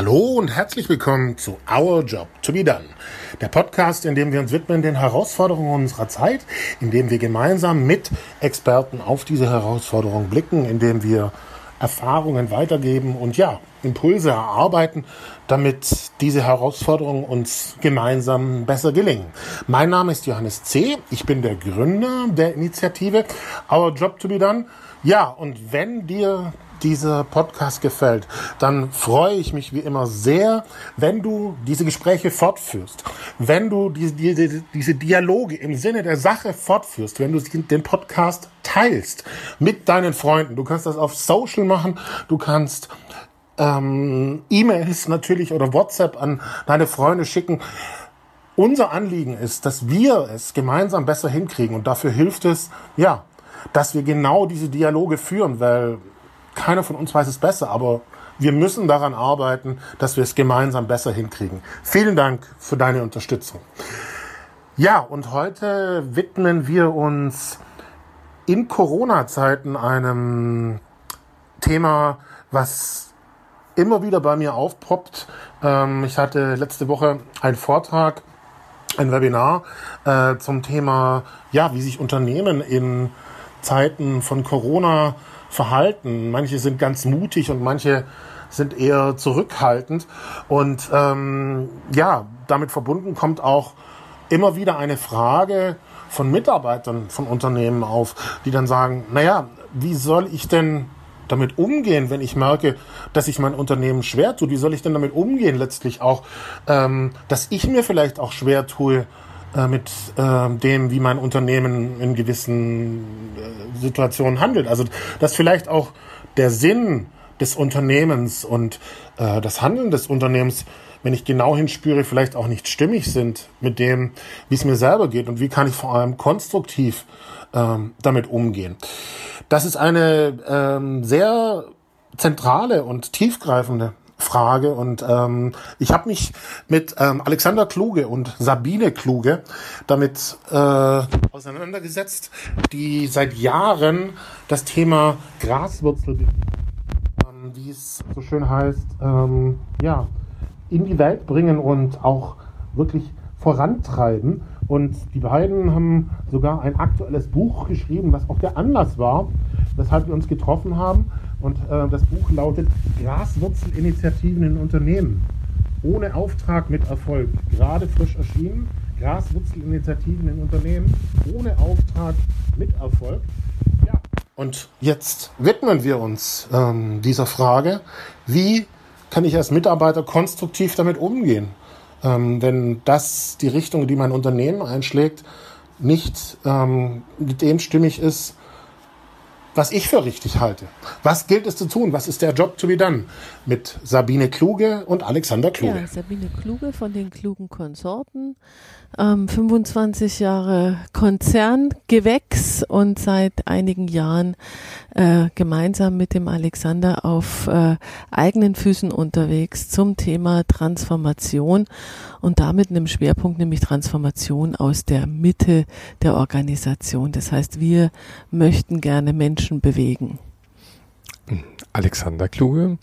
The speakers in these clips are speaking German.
Hallo und herzlich willkommen zu Our Job to be Done. Der Podcast, in dem wir uns widmen den Herausforderungen unserer Zeit, in dem wir gemeinsam mit Experten auf diese Herausforderungen blicken, in dem wir Erfahrungen weitergeben und ja, Impulse erarbeiten, damit diese Herausforderungen uns gemeinsam besser gelingen. Mein Name ist Johannes C. Ich bin der Gründer der Initiative Our Job to be Done. Ja, und wenn dir dieser Podcast gefällt, dann freue ich mich wie immer sehr, wenn du diese Gespräche fortführst, wenn du diese, diese, diese Dialoge im Sinne der Sache fortführst, wenn du den Podcast teilst mit deinen Freunden. Du kannst das auf Social machen, du kannst ähm, E-Mails natürlich oder WhatsApp an deine Freunde schicken. Unser Anliegen ist, dass wir es gemeinsam besser hinkriegen und dafür hilft es, ja, dass wir genau diese Dialoge führen, weil keiner von uns weiß es besser, aber wir müssen daran arbeiten, dass wir es gemeinsam besser hinkriegen. Vielen Dank für deine Unterstützung. Ja, und heute widmen wir uns in Corona-Zeiten einem Thema, was immer wieder bei mir aufpoppt. Ähm, ich hatte letzte Woche einen Vortrag, ein Webinar äh, zum Thema, ja, wie sich Unternehmen in Zeiten von Corona verhalten. Manche sind ganz mutig und manche sind eher zurückhaltend. Und ähm, ja, damit verbunden kommt auch immer wieder eine Frage von Mitarbeitern von Unternehmen auf, die dann sagen, naja, wie soll ich denn damit umgehen, wenn ich merke, dass ich mein Unternehmen schwer tue? Wie soll ich denn damit umgehen letztlich auch, ähm, dass ich mir vielleicht auch schwer tue, äh, mit äh, dem, wie mein Unternehmen in gewissen äh, Situationen handelt. Also dass vielleicht auch der Sinn des Unternehmens und äh, das Handeln des Unternehmens, wenn ich genau hinspüre, vielleicht auch nicht stimmig sind mit dem, wie es mir selber geht und wie kann ich vor allem konstruktiv ähm, damit umgehen. Das ist eine ähm, sehr zentrale und tiefgreifende Frage. Und ähm, ich habe mich mit ähm, Alexander Kluge und Sabine Kluge damit äh, auseinandergesetzt, die seit Jahren das Thema Graswurzel, ähm, wie es so schön heißt, ähm, ja, in die Welt bringen und auch wirklich vorantreiben. Und die beiden haben sogar ein aktuelles Buch geschrieben, was auch der Anlass war, weshalb wir uns getroffen haben. Und äh, das Buch lautet Graswurzelinitiativen in Unternehmen. Ohne Auftrag mit Erfolg. Gerade frisch erschienen. Graswurzelinitiativen in Unternehmen. Ohne Auftrag mit Erfolg. Ja. Und jetzt widmen wir uns ähm, dieser Frage, wie kann ich als Mitarbeiter konstruktiv damit umgehen? Ähm, wenn das die Richtung, die mein Unternehmen einschlägt, nicht ähm, dem stimmig ist, was ich für richtig halte. Was gilt es zu tun? Was ist der Job to be done? Mit Sabine Kluge und Alexander Kluge. Ja, Sabine Kluge von den klugen Konsorten ähm, 25 Jahre Konzerngewächs und seit einigen Jahren äh, gemeinsam mit dem Alexander auf äh, eigenen Füßen unterwegs zum Thema Transformation und damit einem Schwerpunkt, nämlich Transformation aus der Mitte der Organisation. Das heißt, wir möchten gerne Menschen bewegen. Alexander Kluge.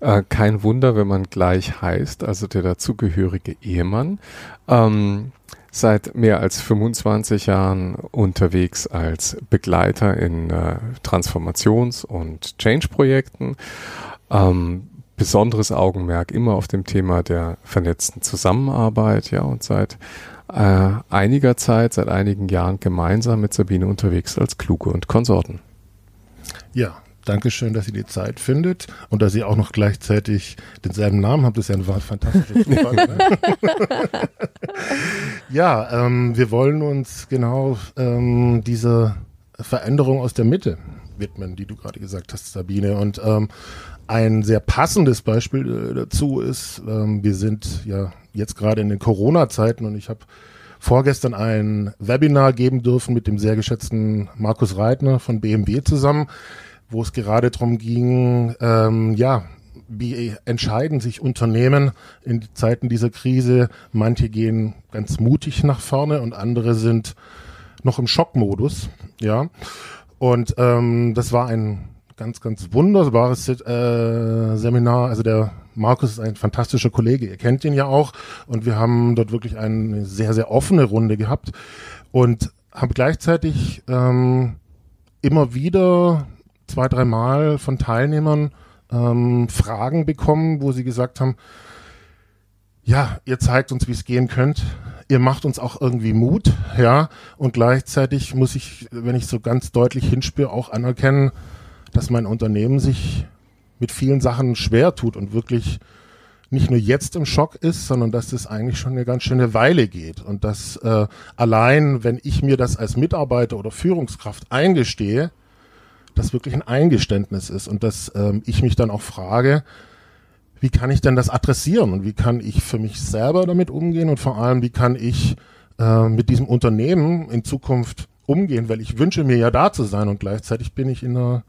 Äh, kein Wunder, wenn man gleich heißt, also der dazugehörige Ehemann. Ähm, seit mehr als 25 Jahren unterwegs als Begleiter in äh, Transformations- und Change-Projekten. Ähm, besonderes Augenmerk immer auf dem Thema der vernetzten Zusammenarbeit, ja, und seit äh, einiger Zeit, seit einigen Jahren gemeinsam mit Sabine unterwegs als Kluge und Konsorten. Ja, Dankeschön, dass ihr die Zeit findet und dass ihr auch noch gleichzeitig denselben Namen habt. Das ist ja ein fantastisches Zufall. ne? ja, ähm, wir wollen uns genau ähm, diese Veränderung aus der Mitte widmen, die du gerade gesagt hast, Sabine. Und ähm, ein sehr passendes Beispiel äh, dazu ist, ähm, wir sind ja jetzt gerade in den Corona-Zeiten und ich habe vorgestern ein Webinar geben dürfen mit dem sehr geschätzten Markus Reitner von BMW zusammen wo es gerade darum ging, ähm, ja, wie entscheiden sich Unternehmen in Zeiten dieser Krise? Manche gehen ganz mutig nach vorne und andere sind noch im Schockmodus, ja. Und ähm, das war ein ganz, ganz wunderbares äh, Seminar. Also der Markus ist ein fantastischer Kollege, ihr kennt ihn ja auch und wir haben dort wirklich eine sehr, sehr offene Runde gehabt und haben gleichzeitig ähm, immer wieder zwei, dreimal von Teilnehmern ähm, Fragen bekommen, wo sie gesagt haben, ja, ihr zeigt uns, wie es gehen könnte. Ihr macht uns auch irgendwie Mut, ja. Und gleichzeitig muss ich, wenn ich so ganz deutlich hinspüre, auch anerkennen, dass mein Unternehmen sich mit vielen Sachen schwer tut und wirklich nicht nur jetzt im Schock ist, sondern dass es eigentlich schon eine ganz schöne Weile geht. Und dass äh, allein, wenn ich mir das als Mitarbeiter oder Führungskraft eingestehe, das wirklich ein Eingeständnis ist und dass ähm, ich mich dann auch frage, wie kann ich denn das adressieren und wie kann ich für mich selber damit umgehen und vor allem, wie kann ich äh, mit diesem Unternehmen in Zukunft umgehen, weil ich wünsche mir ja da zu sein und gleichzeitig bin ich in einer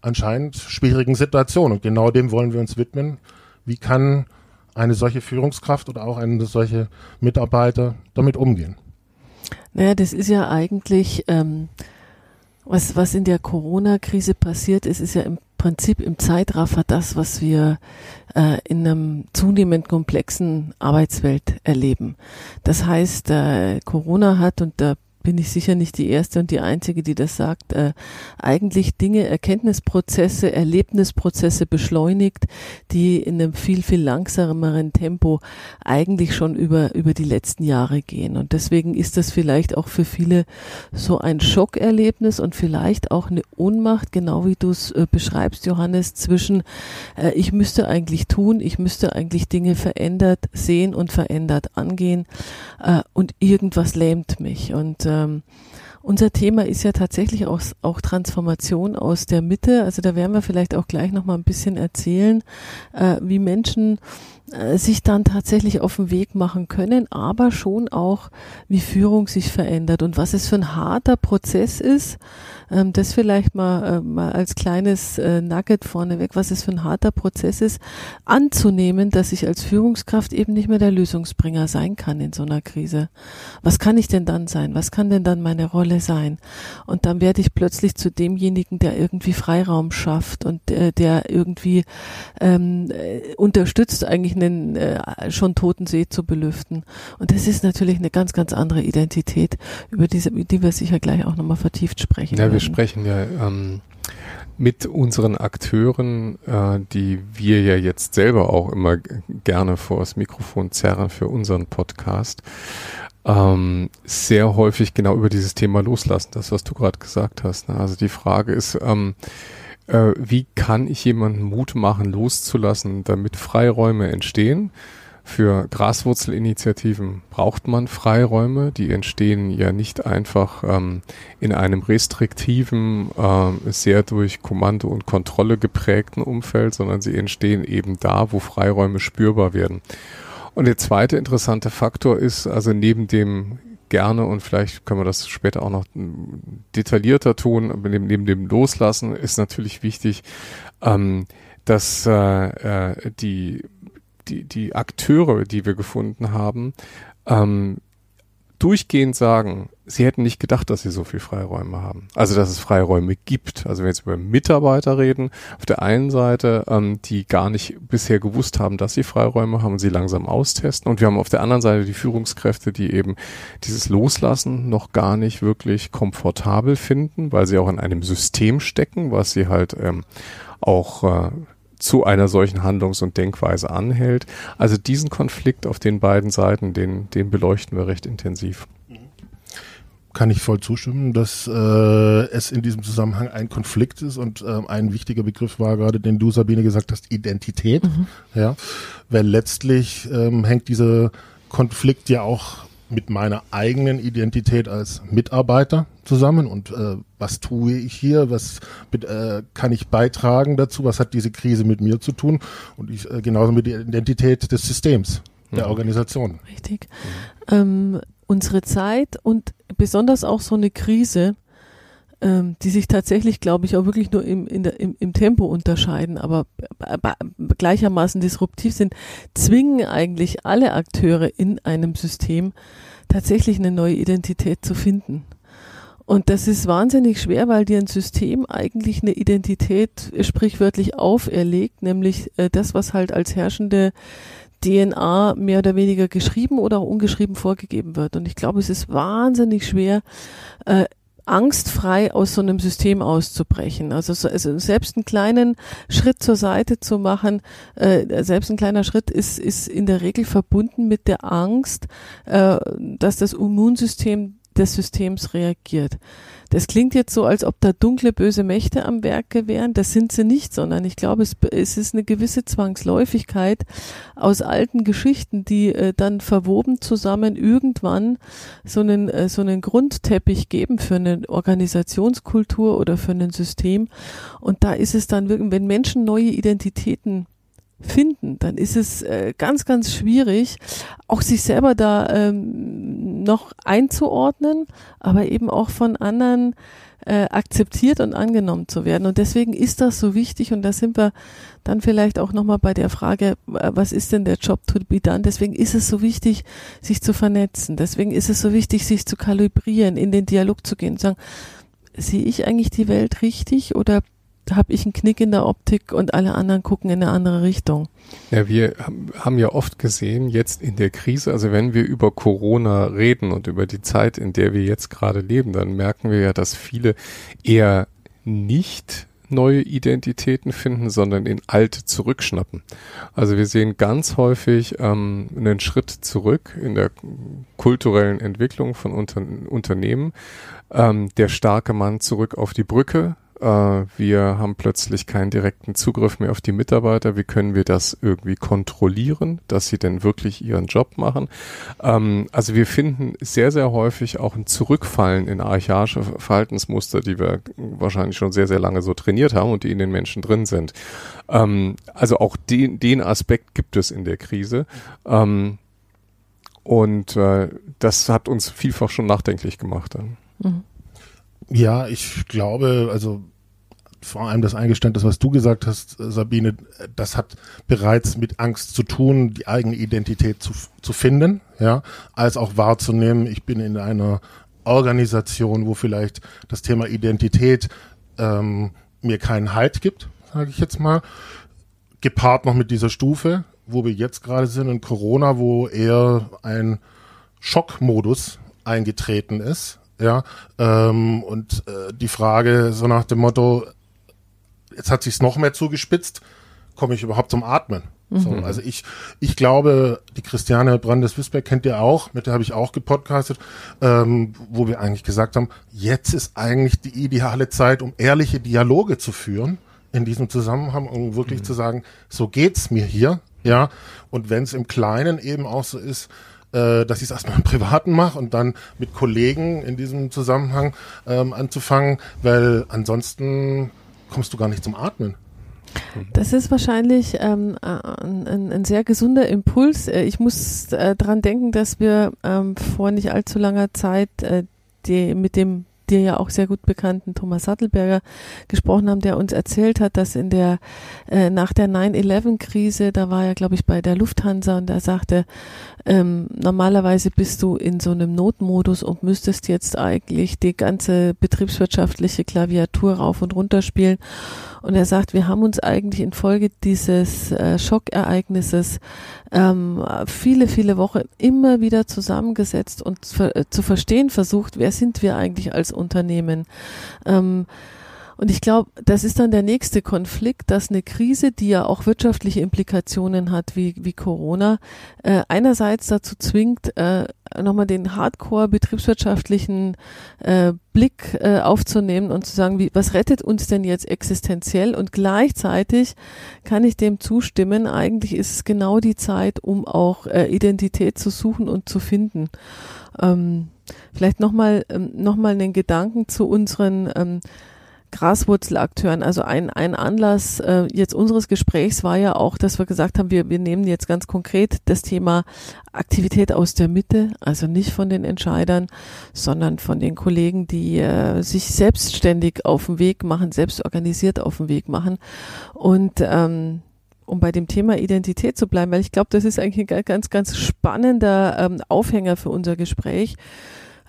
anscheinend schwierigen Situation und genau dem wollen wir uns widmen. Wie kann eine solche Führungskraft oder auch eine solche Mitarbeiter damit umgehen? Naja, das ist ja eigentlich ähm, was, was in der Corona-Krise passiert ist, ist ja im Prinzip im Zeitraffer das, was wir äh, in einem zunehmend komplexen Arbeitswelt erleben. Das heißt, äh, Corona hat, und da bin ich sicher nicht die erste und die einzige, die das sagt, äh, eigentlich Dinge, Erkenntnisprozesse, Erlebnisprozesse beschleunigt, die in einem viel, viel langsameren Tempo eigentlich schon über, über die letzten Jahre gehen. Und deswegen ist das vielleicht auch für viele so ein Schockerlebnis und vielleicht auch eine Ohnmacht, genau wie du es äh, beschreibst, Johannes, zwischen äh, ich müsste eigentlich tun, ich müsste eigentlich Dinge verändert sehen und verändert angehen äh, und irgendwas lähmt mich. Und äh, ähm, unser Thema ist ja tatsächlich auch, auch, Transformation aus der Mitte. Also da werden wir vielleicht auch gleich noch mal ein bisschen erzählen, äh, wie Menschen sich dann tatsächlich auf den Weg machen können, aber schon auch, wie Führung sich verändert und was es für ein harter Prozess ist. Ähm, das vielleicht mal, äh, mal als kleines äh, Nugget vorneweg, was es für ein harter Prozess ist, anzunehmen, dass ich als Führungskraft eben nicht mehr der Lösungsbringer sein kann in so einer Krise. Was kann ich denn dann sein? Was kann denn dann meine Rolle sein? Und dann werde ich plötzlich zu demjenigen, der irgendwie Freiraum schafft und äh, der irgendwie ähm, äh, unterstützt eigentlich einen äh, schon toten See zu belüften. Und das ist natürlich eine ganz, ganz andere Identität, über diese, die wir sicher gleich auch nochmal vertieft sprechen. Ja, werden. wir sprechen ja ähm, mit unseren Akteuren, äh, die wir ja jetzt selber auch immer gerne vor das Mikrofon zerren für unseren Podcast, ähm, sehr häufig genau über dieses Thema loslassen, das, was du gerade gesagt hast. Ne? Also die Frage ist, ähm, äh, wie kann ich jemanden Mut machen, loszulassen, damit Freiräume entstehen? Für Graswurzelinitiativen braucht man Freiräume. Die entstehen ja nicht einfach ähm, in einem restriktiven, äh, sehr durch Kommando und Kontrolle geprägten Umfeld, sondern sie entstehen eben da, wo Freiräume spürbar werden. Und der zweite interessante Faktor ist, also neben dem gerne und vielleicht können wir das später auch noch detaillierter tun, neben, neben dem Loslassen ist natürlich wichtig, ähm, dass äh, äh, die, die, die Akteure, die wir gefunden haben, ähm, durchgehend sagen, sie hätten nicht gedacht, dass sie so viel Freiräume haben. Also dass es Freiräume gibt. Also wenn wir jetzt über Mitarbeiter reden, auf der einen Seite, ähm, die gar nicht bisher gewusst haben, dass sie Freiräume haben und sie langsam austesten. Und wir haben auf der anderen Seite die Führungskräfte, die eben dieses Loslassen noch gar nicht wirklich komfortabel finden, weil sie auch in einem System stecken, was sie halt ähm, auch äh, zu einer solchen Handlungs- und Denkweise anhält. Also diesen Konflikt auf den beiden Seiten, den, den beleuchten wir recht intensiv. Kann ich voll zustimmen, dass äh, es in diesem Zusammenhang ein Konflikt ist und äh, ein wichtiger Begriff war gerade, den du Sabine gesagt hast, Identität. Mhm. Ja, weil letztlich ähm, hängt dieser Konflikt ja auch mit meiner eigenen Identität als Mitarbeiter zusammen und äh, was tue ich hier, was äh, kann ich beitragen dazu, was hat diese Krise mit mir zu tun und ich, äh, genauso mit der Identität des Systems, der mhm. Organisation. Richtig. Mhm. Ähm, unsere Zeit und besonders auch so eine Krise, ähm, die sich tatsächlich, glaube ich, auch wirklich nur im, der, im, im Tempo unterscheiden, aber gleichermaßen disruptiv sind, zwingen eigentlich alle Akteure in einem System tatsächlich eine neue Identität zu finden. Und das ist wahnsinnig schwer, weil dir ein System eigentlich eine Identität sprichwörtlich auferlegt, nämlich äh, das, was halt als herrschende DNA mehr oder weniger geschrieben oder auch ungeschrieben vorgegeben wird. Und ich glaube, es ist wahnsinnig schwer, äh, angstfrei aus so einem System auszubrechen. Also, so, also selbst einen kleinen Schritt zur Seite zu machen, äh, selbst ein kleiner Schritt ist, ist in der Regel verbunden mit der Angst, äh, dass das Immunsystem des Systems reagiert. Das klingt jetzt so, als ob da dunkle, böse Mächte am Werke wären. Das sind sie nicht, sondern ich glaube, es, es ist eine gewisse Zwangsläufigkeit aus alten Geschichten, die äh, dann verwoben zusammen irgendwann so einen, äh, so einen Grundteppich geben für eine Organisationskultur oder für ein System. Und da ist es dann wirklich, wenn Menschen neue Identitäten finden, dann ist es äh, ganz, ganz schwierig, auch sich selber da ähm, noch einzuordnen, aber eben auch von anderen äh, akzeptiert und angenommen zu werden. Und deswegen ist das so wichtig und da sind wir dann vielleicht auch nochmal bei der Frage, äh, was ist denn der Job to be done? Deswegen ist es so wichtig, sich zu vernetzen. Deswegen ist es so wichtig, sich zu kalibrieren, in den Dialog zu gehen und sagen, sehe ich eigentlich die Welt richtig oder habe ich einen Knick in der Optik und alle anderen gucken in eine andere Richtung. Ja, wir haben ja oft gesehen, jetzt in der Krise, also wenn wir über Corona reden und über die Zeit, in der wir jetzt gerade leben, dann merken wir ja, dass viele eher nicht neue Identitäten finden, sondern in alte zurückschnappen. Also wir sehen ganz häufig ähm, einen Schritt zurück in der kulturellen Entwicklung von Unter Unternehmen. Ähm, der starke Mann zurück auf die Brücke, wir haben plötzlich keinen direkten Zugriff mehr auf die Mitarbeiter. Wie können wir das irgendwie kontrollieren, dass sie denn wirklich ihren Job machen? Ähm, also wir finden sehr, sehr häufig auch ein Zurückfallen in archaische Verhaltensmuster, die wir wahrscheinlich schon sehr, sehr lange so trainiert haben und die in den Menschen drin sind. Ähm, also auch den, den Aspekt gibt es in der Krise. Ähm, und äh, das hat uns vielfach schon nachdenklich gemacht. Mhm. Ja, ich glaube, also vor allem das Eingeständnis, was du gesagt hast, Sabine, das hat bereits mit Angst zu tun, die eigene Identität zu, zu finden, ja, als auch wahrzunehmen, ich bin in einer Organisation, wo vielleicht das Thema Identität ähm, mir keinen Halt gibt, sage ich jetzt mal, gepaart noch mit dieser Stufe, wo wir jetzt gerade sind in Corona, wo eher ein Schockmodus eingetreten ist, ja, ähm, und äh, die Frage so nach dem Motto, jetzt hat sich's noch mehr zugespitzt, komme ich überhaupt zum Atmen? Mhm. So, also ich, ich glaube, die Christiane Brandes-Wisberg kennt ihr auch, mit der habe ich auch gepodcastet, ähm, wo wir eigentlich gesagt haben, jetzt ist eigentlich die ideale Zeit, um ehrliche Dialoge zu führen in diesem Zusammenhang, um wirklich mhm. zu sagen, so geht's mir hier, ja. Und wenn es im Kleinen eben auch so ist, äh, dass ich es erstmal im Privaten mache und dann mit Kollegen in diesem Zusammenhang ähm, anzufangen, weil ansonsten kommst du gar nicht zum Atmen. Das ist wahrscheinlich ähm, ein, ein, sehr gesunder Impuls. Äh, ich muss äh, dran denken, dass wir ähm, vor nicht allzu langer Zeit äh, die, mit dem dir ja auch sehr gut bekannten Thomas Sattelberger gesprochen haben, der uns erzählt hat, dass in der äh, nach der 9-11-Krise, da war er, glaube ich, bei der Lufthansa und er sagte, ähm, normalerweise bist du in so einem Notmodus und müsstest jetzt eigentlich die ganze betriebswirtschaftliche Klaviatur rauf und runter spielen. Und er sagt, wir haben uns eigentlich infolge dieses äh, Schockereignisses ähm, viele, viele Wochen immer wieder zusammengesetzt und äh, zu verstehen versucht, wer sind wir eigentlich als Unternehmen. Ähm, und ich glaube, das ist dann der nächste Konflikt, dass eine Krise, die ja auch wirtschaftliche Implikationen hat, wie, wie Corona, äh, einerseits dazu zwingt, äh, nochmal den hardcore betriebswirtschaftlichen äh, Blick äh, aufzunehmen und zu sagen, wie, was rettet uns denn jetzt existenziell? Und gleichzeitig kann ich dem zustimmen, eigentlich ist es genau die Zeit, um auch äh, Identität zu suchen und zu finden. Ähm, vielleicht nochmal ähm, noch einen Gedanken zu unseren ähm, Graswurzelakteuren. Also ein, ein Anlass äh, jetzt unseres Gesprächs war ja auch, dass wir gesagt haben, wir, wir nehmen jetzt ganz konkret das Thema Aktivität aus der Mitte, also nicht von den Entscheidern, sondern von den Kollegen, die äh, sich selbstständig auf den Weg machen, selbst organisiert auf den Weg machen. Und ähm, um bei dem Thema Identität zu bleiben, weil ich glaube, das ist eigentlich ein ganz, ganz spannender ähm, Aufhänger für unser Gespräch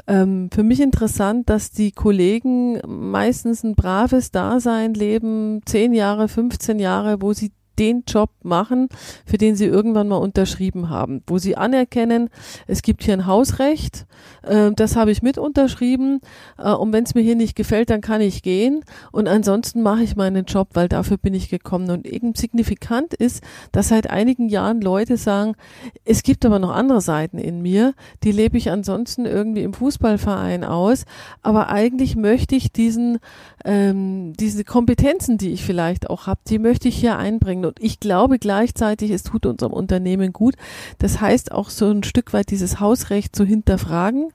ähm, für mich interessant, dass die Kollegen meistens ein braves Dasein leben, zehn Jahre, 15 Jahre, wo sie den Job machen, für den sie irgendwann mal unterschrieben haben, wo sie anerkennen, es gibt hier ein Hausrecht, äh, das habe ich mit unterschrieben äh, und wenn es mir hier nicht gefällt, dann kann ich gehen. Und ansonsten mache ich meinen Job, weil dafür bin ich gekommen. Und eben signifikant ist, dass seit einigen Jahren Leute sagen, es gibt aber noch andere Seiten in mir, die lebe ich ansonsten irgendwie im Fußballverein aus, aber eigentlich möchte ich diesen ähm, diese Kompetenzen, die ich vielleicht auch habe, die möchte ich hier einbringen und ich glaube gleichzeitig, es tut unserem Unternehmen gut. Das heißt auch so ein Stück weit dieses Hausrecht zu hinterfragen,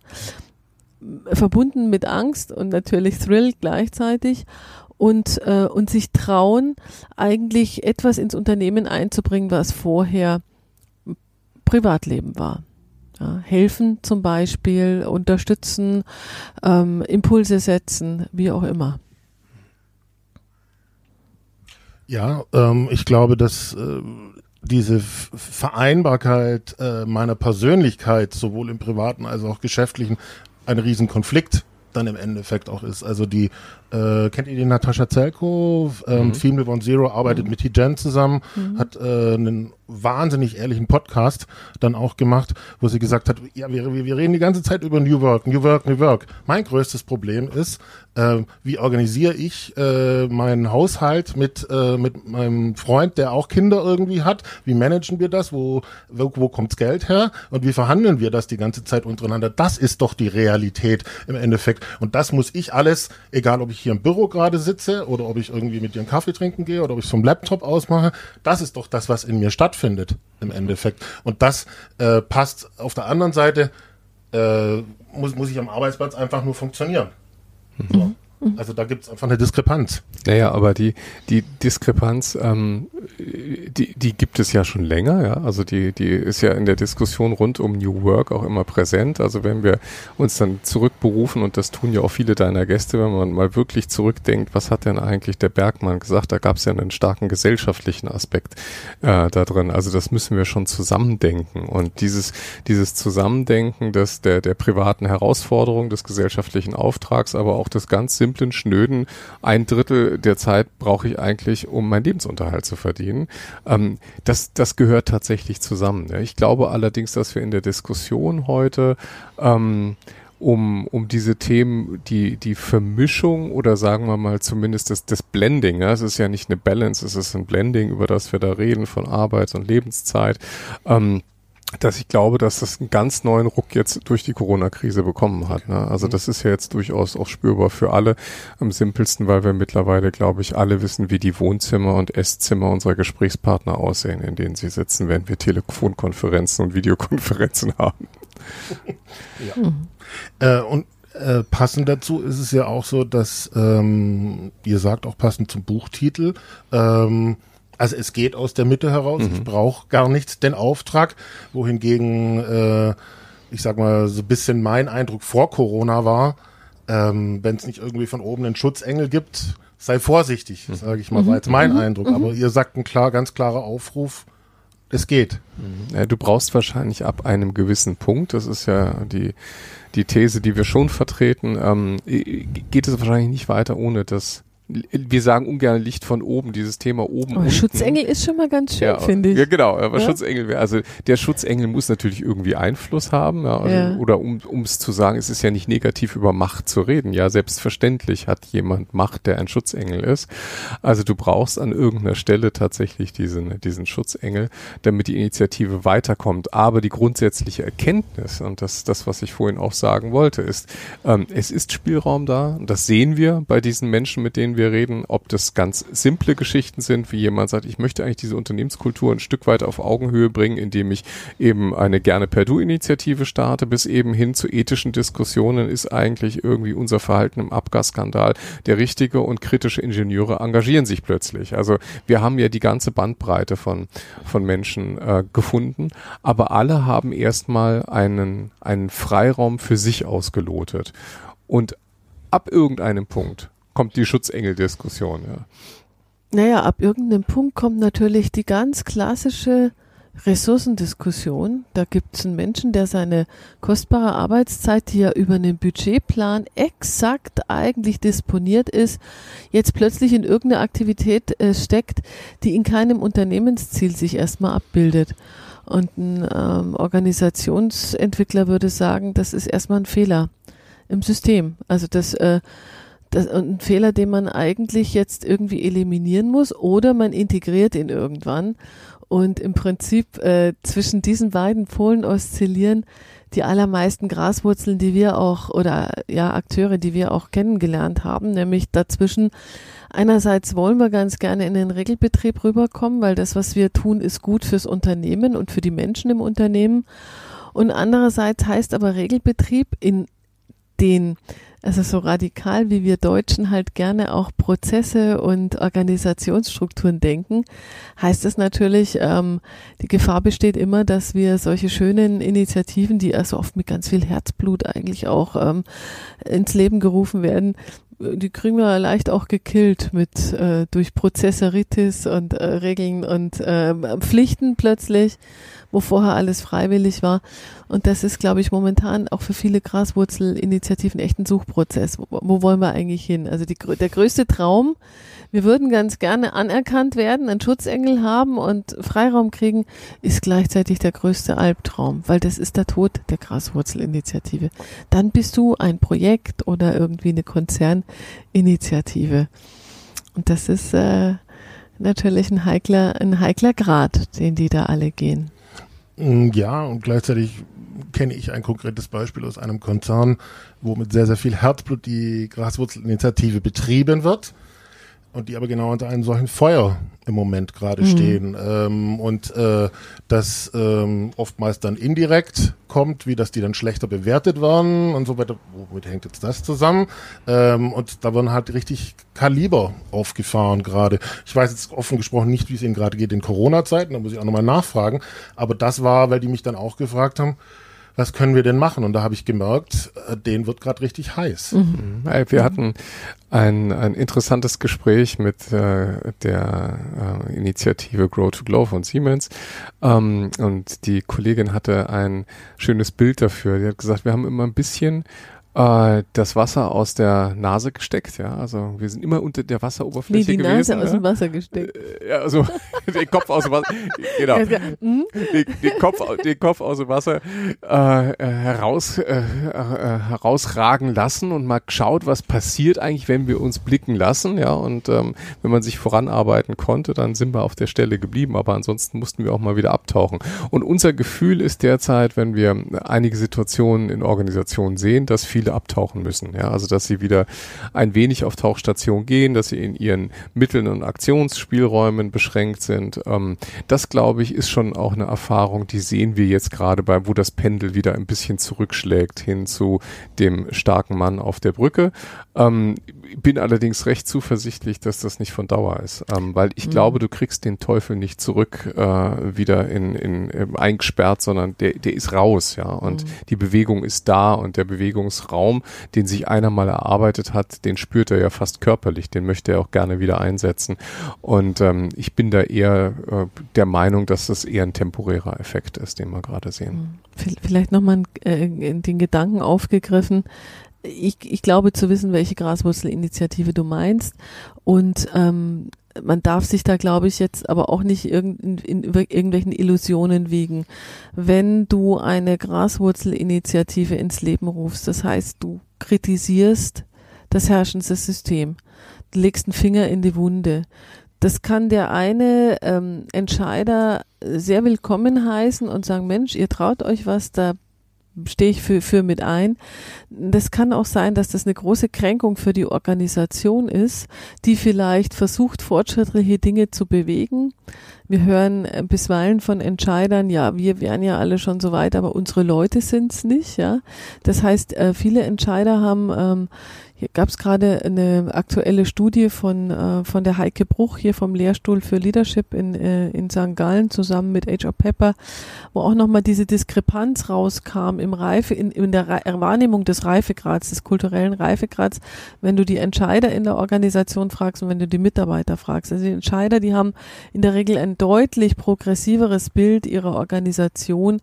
verbunden mit Angst und natürlich Thrill gleichzeitig und, äh, und sich trauen, eigentlich etwas ins Unternehmen einzubringen, was vorher Privatleben war. Ja, helfen zum Beispiel, unterstützen, ähm, Impulse setzen, wie auch immer. Ja, ähm, ich glaube, dass äh, diese Vereinbarkeit äh, meiner Persönlichkeit sowohl im privaten als auch geschäftlichen ein Riesenkonflikt dann im Endeffekt auch ist. Also die äh, kennt ihr die Natascha Zelko? Ähm, mhm. Female One Zero arbeitet mhm. mit Tijen zusammen, mhm. hat äh, einen wahnsinnig ehrlichen Podcast dann auch gemacht, wo sie gesagt hat, ja, wir, wir reden die ganze Zeit über New Work, New Work, New Work. Mein größtes Problem ist, äh, wie organisiere ich äh, meinen Haushalt mit, äh, mit meinem Freund, der auch Kinder irgendwie hat? Wie managen wir das? Wo, wo, wo kommt's Geld her? Und wie verhandeln wir das die ganze Zeit untereinander? Das ist doch die Realität im Endeffekt. Und das muss ich alles, egal ob ich hier im Büro gerade sitze oder ob ich irgendwie mit dir einen Kaffee trinken gehe oder ob ich vom Laptop ausmache, das ist doch das, was in mir stattfindet im Endeffekt. Und das äh, passt auf der anderen Seite, äh, muss, muss ich am Arbeitsplatz einfach nur funktionieren. So. Mhm. Also da gibt es einfach eine Diskrepanz. Naja, aber die, die Diskrepanz, ähm, die, die gibt es ja schon länger, ja. Also die, die ist ja in der Diskussion rund um New Work auch immer präsent. Also wenn wir uns dann zurückberufen, und das tun ja auch viele deiner Gäste, wenn man mal wirklich zurückdenkt, was hat denn eigentlich der Bergmann gesagt? Da gab es ja einen starken gesellschaftlichen Aspekt äh, da drin. Also das müssen wir schon zusammendenken. Und dieses, dieses Zusammendenken des, der, der privaten Herausforderung, des gesellschaftlichen Auftrags, aber auch des ganz simplen simplen, schnöden, ein Drittel der Zeit brauche ich eigentlich, um meinen Lebensunterhalt zu verdienen. Ähm, das, das gehört tatsächlich zusammen. Ja. Ich glaube allerdings, dass wir in der Diskussion heute ähm, um, um diese Themen, die, die Vermischung oder sagen wir mal zumindest das, das Blending, ja, es ist ja nicht eine Balance, es ist ein Blending, über das wir da reden, von Arbeits- und Lebenszeit, ähm, dass ich glaube, dass das einen ganz neuen Ruck jetzt durch die Corona-Krise bekommen hat. Ne? Also mhm. das ist ja jetzt durchaus auch spürbar für alle. Am simpelsten, weil wir mittlerweile, glaube ich, alle wissen, wie die Wohnzimmer und Esszimmer unserer Gesprächspartner aussehen, in denen sie sitzen, wenn wir Telefonkonferenzen und Videokonferenzen haben. ja. Mhm. Äh, und äh, passend dazu ist es ja auch so, dass ähm, ihr sagt auch passend zum Buchtitel, ähm, also es geht aus der Mitte heraus. Mhm. Ich brauche gar nichts den Auftrag, wohingegen äh, ich sag mal so ein bisschen mein Eindruck vor Corona war, ähm, wenn es nicht irgendwie von oben einen Schutzengel gibt, sei vorsichtig, mhm. sage ich mal, war jetzt mein mhm. Eindruck. Aber mhm. ihr sagt ein klar, ganz klarer Aufruf, es geht. Mhm. Ja, du brauchst wahrscheinlich ab einem gewissen Punkt, das ist ja die, die These, die wir schon vertreten, ähm, geht es wahrscheinlich nicht weiter ohne das wir sagen ungern Licht von oben, dieses Thema oben. Oh, Schutzengel ist schon mal ganz schön, ja, finde ich. Ja, genau, aber ja? Schutzengel wäre, also der Schutzengel muss natürlich irgendwie Einfluss haben, ja, also, ja. oder um es zu sagen, es ist ja nicht negativ über Macht zu reden. Ja, selbstverständlich hat jemand Macht, der ein Schutzengel ist. Also du brauchst an irgendeiner Stelle tatsächlich diesen, diesen Schutzengel, damit die Initiative weiterkommt. Aber die grundsätzliche Erkenntnis, und das, das, was ich vorhin auch sagen wollte, ist, ähm, es ist Spielraum da, und das sehen wir bei diesen Menschen, mit denen wir reden, ob das ganz simple Geschichten sind, wie jemand sagt, ich möchte eigentlich diese Unternehmenskultur ein Stück weit auf Augenhöhe bringen, indem ich eben eine gerne per Du-Initiative starte, bis eben hin zu ethischen Diskussionen ist eigentlich irgendwie unser Verhalten im Abgasskandal der richtige und kritische Ingenieure engagieren sich plötzlich. Also wir haben ja die ganze Bandbreite von, von Menschen äh, gefunden, aber alle haben erstmal einen, einen Freiraum für sich ausgelotet. Und ab irgendeinem Punkt kommt die Schutzengel-Diskussion, ja. Naja, ab irgendeinem Punkt kommt natürlich die ganz klassische Ressourcendiskussion. Da gibt es einen Menschen, der seine kostbare Arbeitszeit, die ja über einen Budgetplan exakt eigentlich disponiert ist, jetzt plötzlich in irgendeine Aktivität äh, steckt, die in keinem Unternehmensziel sich erstmal abbildet. Und ein ähm, Organisationsentwickler würde sagen, das ist erstmal ein Fehler im System. Also das, äh, das ein Fehler, den man eigentlich jetzt irgendwie eliminieren muss oder man integriert ihn irgendwann. Und im Prinzip äh, zwischen diesen beiden Polen oszillieren die allermeisten Graswurzeln, die wir auch oder ja Akteure, die wir auch kennengelernt haben, nämlich dazwischen einerseits wollen wir ganz gerne in den Regelbetrieb rüberkommen, weil das, was wir tun, ist gut fürs Unternehmen und für die Menschen im Unternehmen. Und andererseits heißt aber Regelbetrieb in den also so radikal, wie wir Deutschen halt gerne auch Prozesse und Organisationsstrukturen denken, heißt es natürlich, ähm, die Gefahr besteht immer, dass wir solche schönen Initiativen, die also oft mit ganz viel Herzblut eigentlich auch ähm, ins Leben gerufen werden, die kriegen wir leicht auch gekillt mit äh, durch Prozessoritis und äh, Regeln und äh, Pflichten plötzlich, wo vorher alles freiwillig war. Und das ist, glaube ich, momentan auch für viele Graswurzelinitiativen echt ein Suchprozess. Wo, wo wollen wir eigentlich hin? Also die, der größte Traum wir würden ganz gerne anerkannt werden, einen Schutzengel haben und Freiraum kriegen, ist gleichzeitig der größte Albtraum, weil das ist der Tod der Graswurzelinitiative. Dann bist du ein Projekt oder irgendwie eine Konzerninitiative. Und das ist äh, natürlich ein heikler, ein heikler Grad, den die da alle gehen. Mm, ja, und gleichzeitig kenne ich ein konkretes Beispiel aus einem Konzern, wo mit sehr, sehr viel Herzblut die Graswurzelinitiative betrieben wird und die aber genau unter einem solchen Feuer im Moment gerade mhm. stehen ähm, und äh, das ähm, oftmals dann indirekt kommt, wie dass die dann schlechter bewertet werden und so weiter. Womit hängt jetzt das zusammen? Ähm, und da werden halt richtig Kaliber aufgefahren gerade. Ich weiß jetzt offen gesprochen nicht, wie es ihnen gerade geht in Corona-Zeiten, da muss ich auch nochmal nachfragen. Aber das war, weil die mich dann auch gefragt haben, was können wir denn machen? Und da habe ich gemerkt, äh, den wird gerade richtig heiß. Mhm. mhm. Wir hatten ein, ein interessantes Gespräch mit äh, der äh, Initiative Grow to Glow von Siemens. Ähm, und die Kollegin hatte ein schönes Bild dafür. Die hat gesagt, wir haben immer ein bisschen äh, das Wasser aus der Nase gesteckt, ja. Also wir sind immer unter der Wasseroberfläche nee, die gewesen. Nase ja? aus dem Wasser gesteckt. Äh, ja, also den Kopf aus dem Wasser, genau. Hm? Den, den, Kopf, den Kopf aus dem Wasser äh, äh, heraus, äh, äh, herausragen lassen und mal geschaut, was passiert eigentlich, wenn wir uns blicken lassen, ja. Und ähm, wenn man sich voranarbeiten konnte, dann sind wir auf der Stelle geblieben. Aber ansonsten mussten wir auch mal wieder abtauchen. Und unser Gefühl ist derzeit, wenn wir einige Situationen in Organisationen sehen, dass viele viele abtauchen müssen. Ja, also dass sie wieder ein wenig auf Tauchstation gehen, dass sie in ihren Mitteln und Aktionsspielräumen beschränkt sind. Ähm, das glaube ich ist schon auch eine Erfahrung, die sehen wir jetzt gerade bei, wo das Pendel wieder ein bisschen zurückschlägt hin zu dem starken Mann auf der Brücke. Ähm, bin allerdings recht zuversichtlich, dass das nicht von Dauer ist, ähm, weil ich mhm. glaube, du kriegst den Teufel nicht zurück äh, wieder in, in, in eingesperrt, sondern der, der ist raus, ja, und mhm. die Bewegung ist da und der Bewegungsraum, den sich einer mal erarbeitet hat, den spürt er ja fast körperlich, den möchte er auch gerne wieder einsetzen und ähm, ich bin da eher äh, der Meinung, dass das eher ein temporärer Effekt ist, den wir gerade sehen. Mhm. Vielleicht nochmal äh, den Gedanken aufgegriffen, ich, ich glaube zu wissen, welche Graswurzelinitiative du meinst. Und ähm, man darf sich da, glaube ich, jetzt aber auch nicht irgend, in, in irgendwelchen Illusionen wiegen. Wenn du eine Graswurzelinitiative ins Leben rufst, das heißt, du kritisierst das herrschende System, du legst einen Finger in die Wunde. Das kann der eine ähm, Entscheider sehr willkommen heißen und sagen, Mensch, ihr traut euch was, da stehe ich für, für mit ein. Das kann auch sein, dass das eine große Kränkung für die Organisation ist, die vielleicht versucht, fortschrittliche Dinge zu bewegen. Wir hören äh, bisweilen von Entscheidern, ja, wir wären ja alle schon so weit, aber unsere Leute sind's nicht, ja. Das heißt, äh, viele Entscheider haben ähm, gab es gerade eine aktuelle Studie von, äh, von der Heike Bruch hier vom Lehrstuhl für Leadership in, äh, in St. Gallen zusammen mit H.R. Pepper, wo auch nochmal diese Diskrepanz rauskam im Reife, in, in der Re Wahrnehmung des Reifegrads, des kulturellen Reifegrads, wenn du die Entscheider in der Organisation fragst und wenn du die Mitarbeiter fragst. Also die Entscheider, die haben in der Regel ein deutlich progressiveres Bild ihrer Organisation,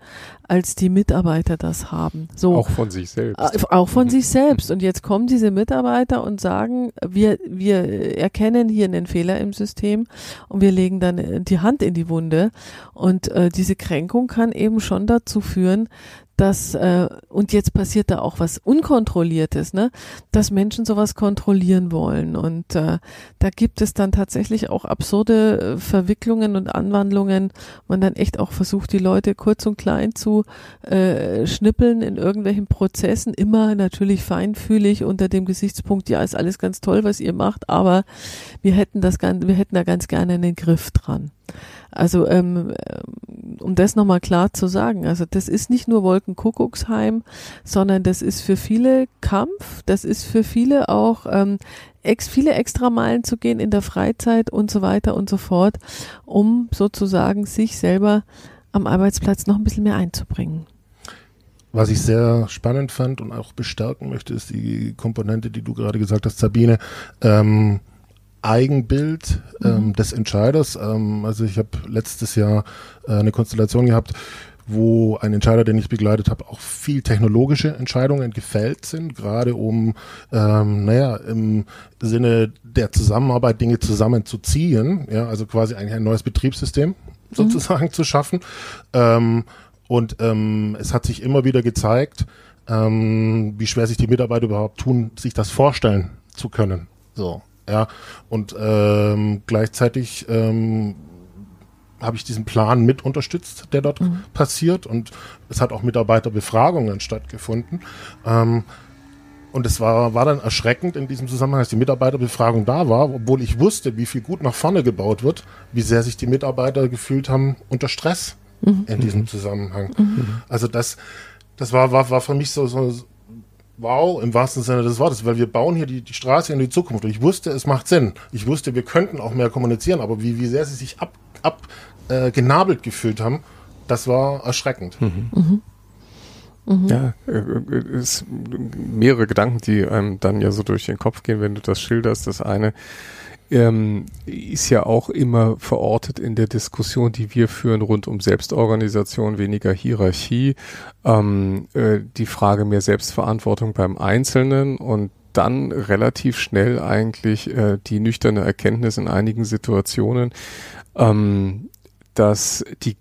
als die Mitarbeiter das haben. So. Auch von sich selbst. Äh, auch von sich selbst. Und jetzt kommen diese Mitarbeiter und sagen, wir, wir erkennen hier einen Fehler im System und wir legen dann die Hand in die Wunde. Und äh, diese Kränkung kann eben schon dazu führen, dass, äh, und jetzt passiert da auch was Unkontrolliertes, ne, dass Menschen sowas kontrollieren wollen. Und äh, da gibt es dann tatsächlich auch absurde äh, Verwicklungen und Anwandlungen, man dann echt auch versucht, die Leute kurz und klein zu äh, schnippeln in irgendwelchen Prozessen, immer natürlich feinfühlig unter dem Gesichtspunkt, ja, ist alles ganz toll, was ihr macht, aber wir hätten das ganz, wir hätten da ganz gerne einen Griff dran. Also ähm, um das nochmal klar zu sagen, also das ist nicht nur Wolkenkuckucksheim, sondern das ist für viele Kampf, das ist für viele auch ähm, ex, viele Extrameilen zu gehen in der Freizeit und so weiter und so fort, um sozusagen sich selber am Arbeitsplatz noch ein bisschen mehr einzubringen. Was ich sehr spannend fand und auch bestärken möchte, ist die Komponente, die du gerade gesagt hast, Sabine. Ähm, Eigenbild ähm, mhm. des Entscheiders. Ähm, also ich habe letztes Jahr äh, eine Konstellation gehabt, wo ein Entscheider, den ich begleitet habe, auch viel technologische Entscheidungen gefällt sind, gerade um, ähm, naja, im Sinne der Zusammenarbeit Dinge zusammenzuziehen, ja, also quasi eigentlich ein neues Betriebssystem mhm. sozusagen mhm. zu schaffen. Ähm, und ähm, es hat sich immer wieder gezeigt, ähm, wie schwer sich die Mitarbeiter überhaupt tun, sich das vorstellen zu können. So, ja, und ähm, gleichzeitig ähm, habe ich diesen Plan mit unterstützt, der dort mhm. passiert. Und es hat auch Mitarbeiterbefragungen stattgefunden. Ähm, und es war, war dann erschreckend in diesem Zusammenhang, dass die Mitarbeiterbefragung da war, obwohl ich wusste, wie viel gut nach vorne gebaut wird, wie sehr sich die Mitarbeiter gefühlt haben unter Stress mhm. in diesem Zusammenhang. Mhm. Also das, das war, war, war für mich so, so, wow, im wahrsten Sinne des Wortes, weil wir bauen hier die, die Straße in die Zukunft. Und ich wusste, es macht Sinn. Ich wusste, wir könnten auch mehr kommunizieren, aber wie, wie sehr sie sich ab, ab äh, genabelt gefühlt haben, das war erschreckend. Mhm. Mhm. Mhm. Ja, äh, äh, es mehrere Gedanken, die einem dann ja so durch den Kopf gehen, wenn du das schilderst. Das eine ähm, ist ja auch immer verortet in der Diskussion, die wir führen rund um Selbstorganisation, weniger Hierarchie, ähm, äh, die Frage mehr Selbstverantwortung beim Einzelnen und dann relativ schnell eigentlich äh, die nüchterne Erkenntnis in einigen Situationen, ähm, dass die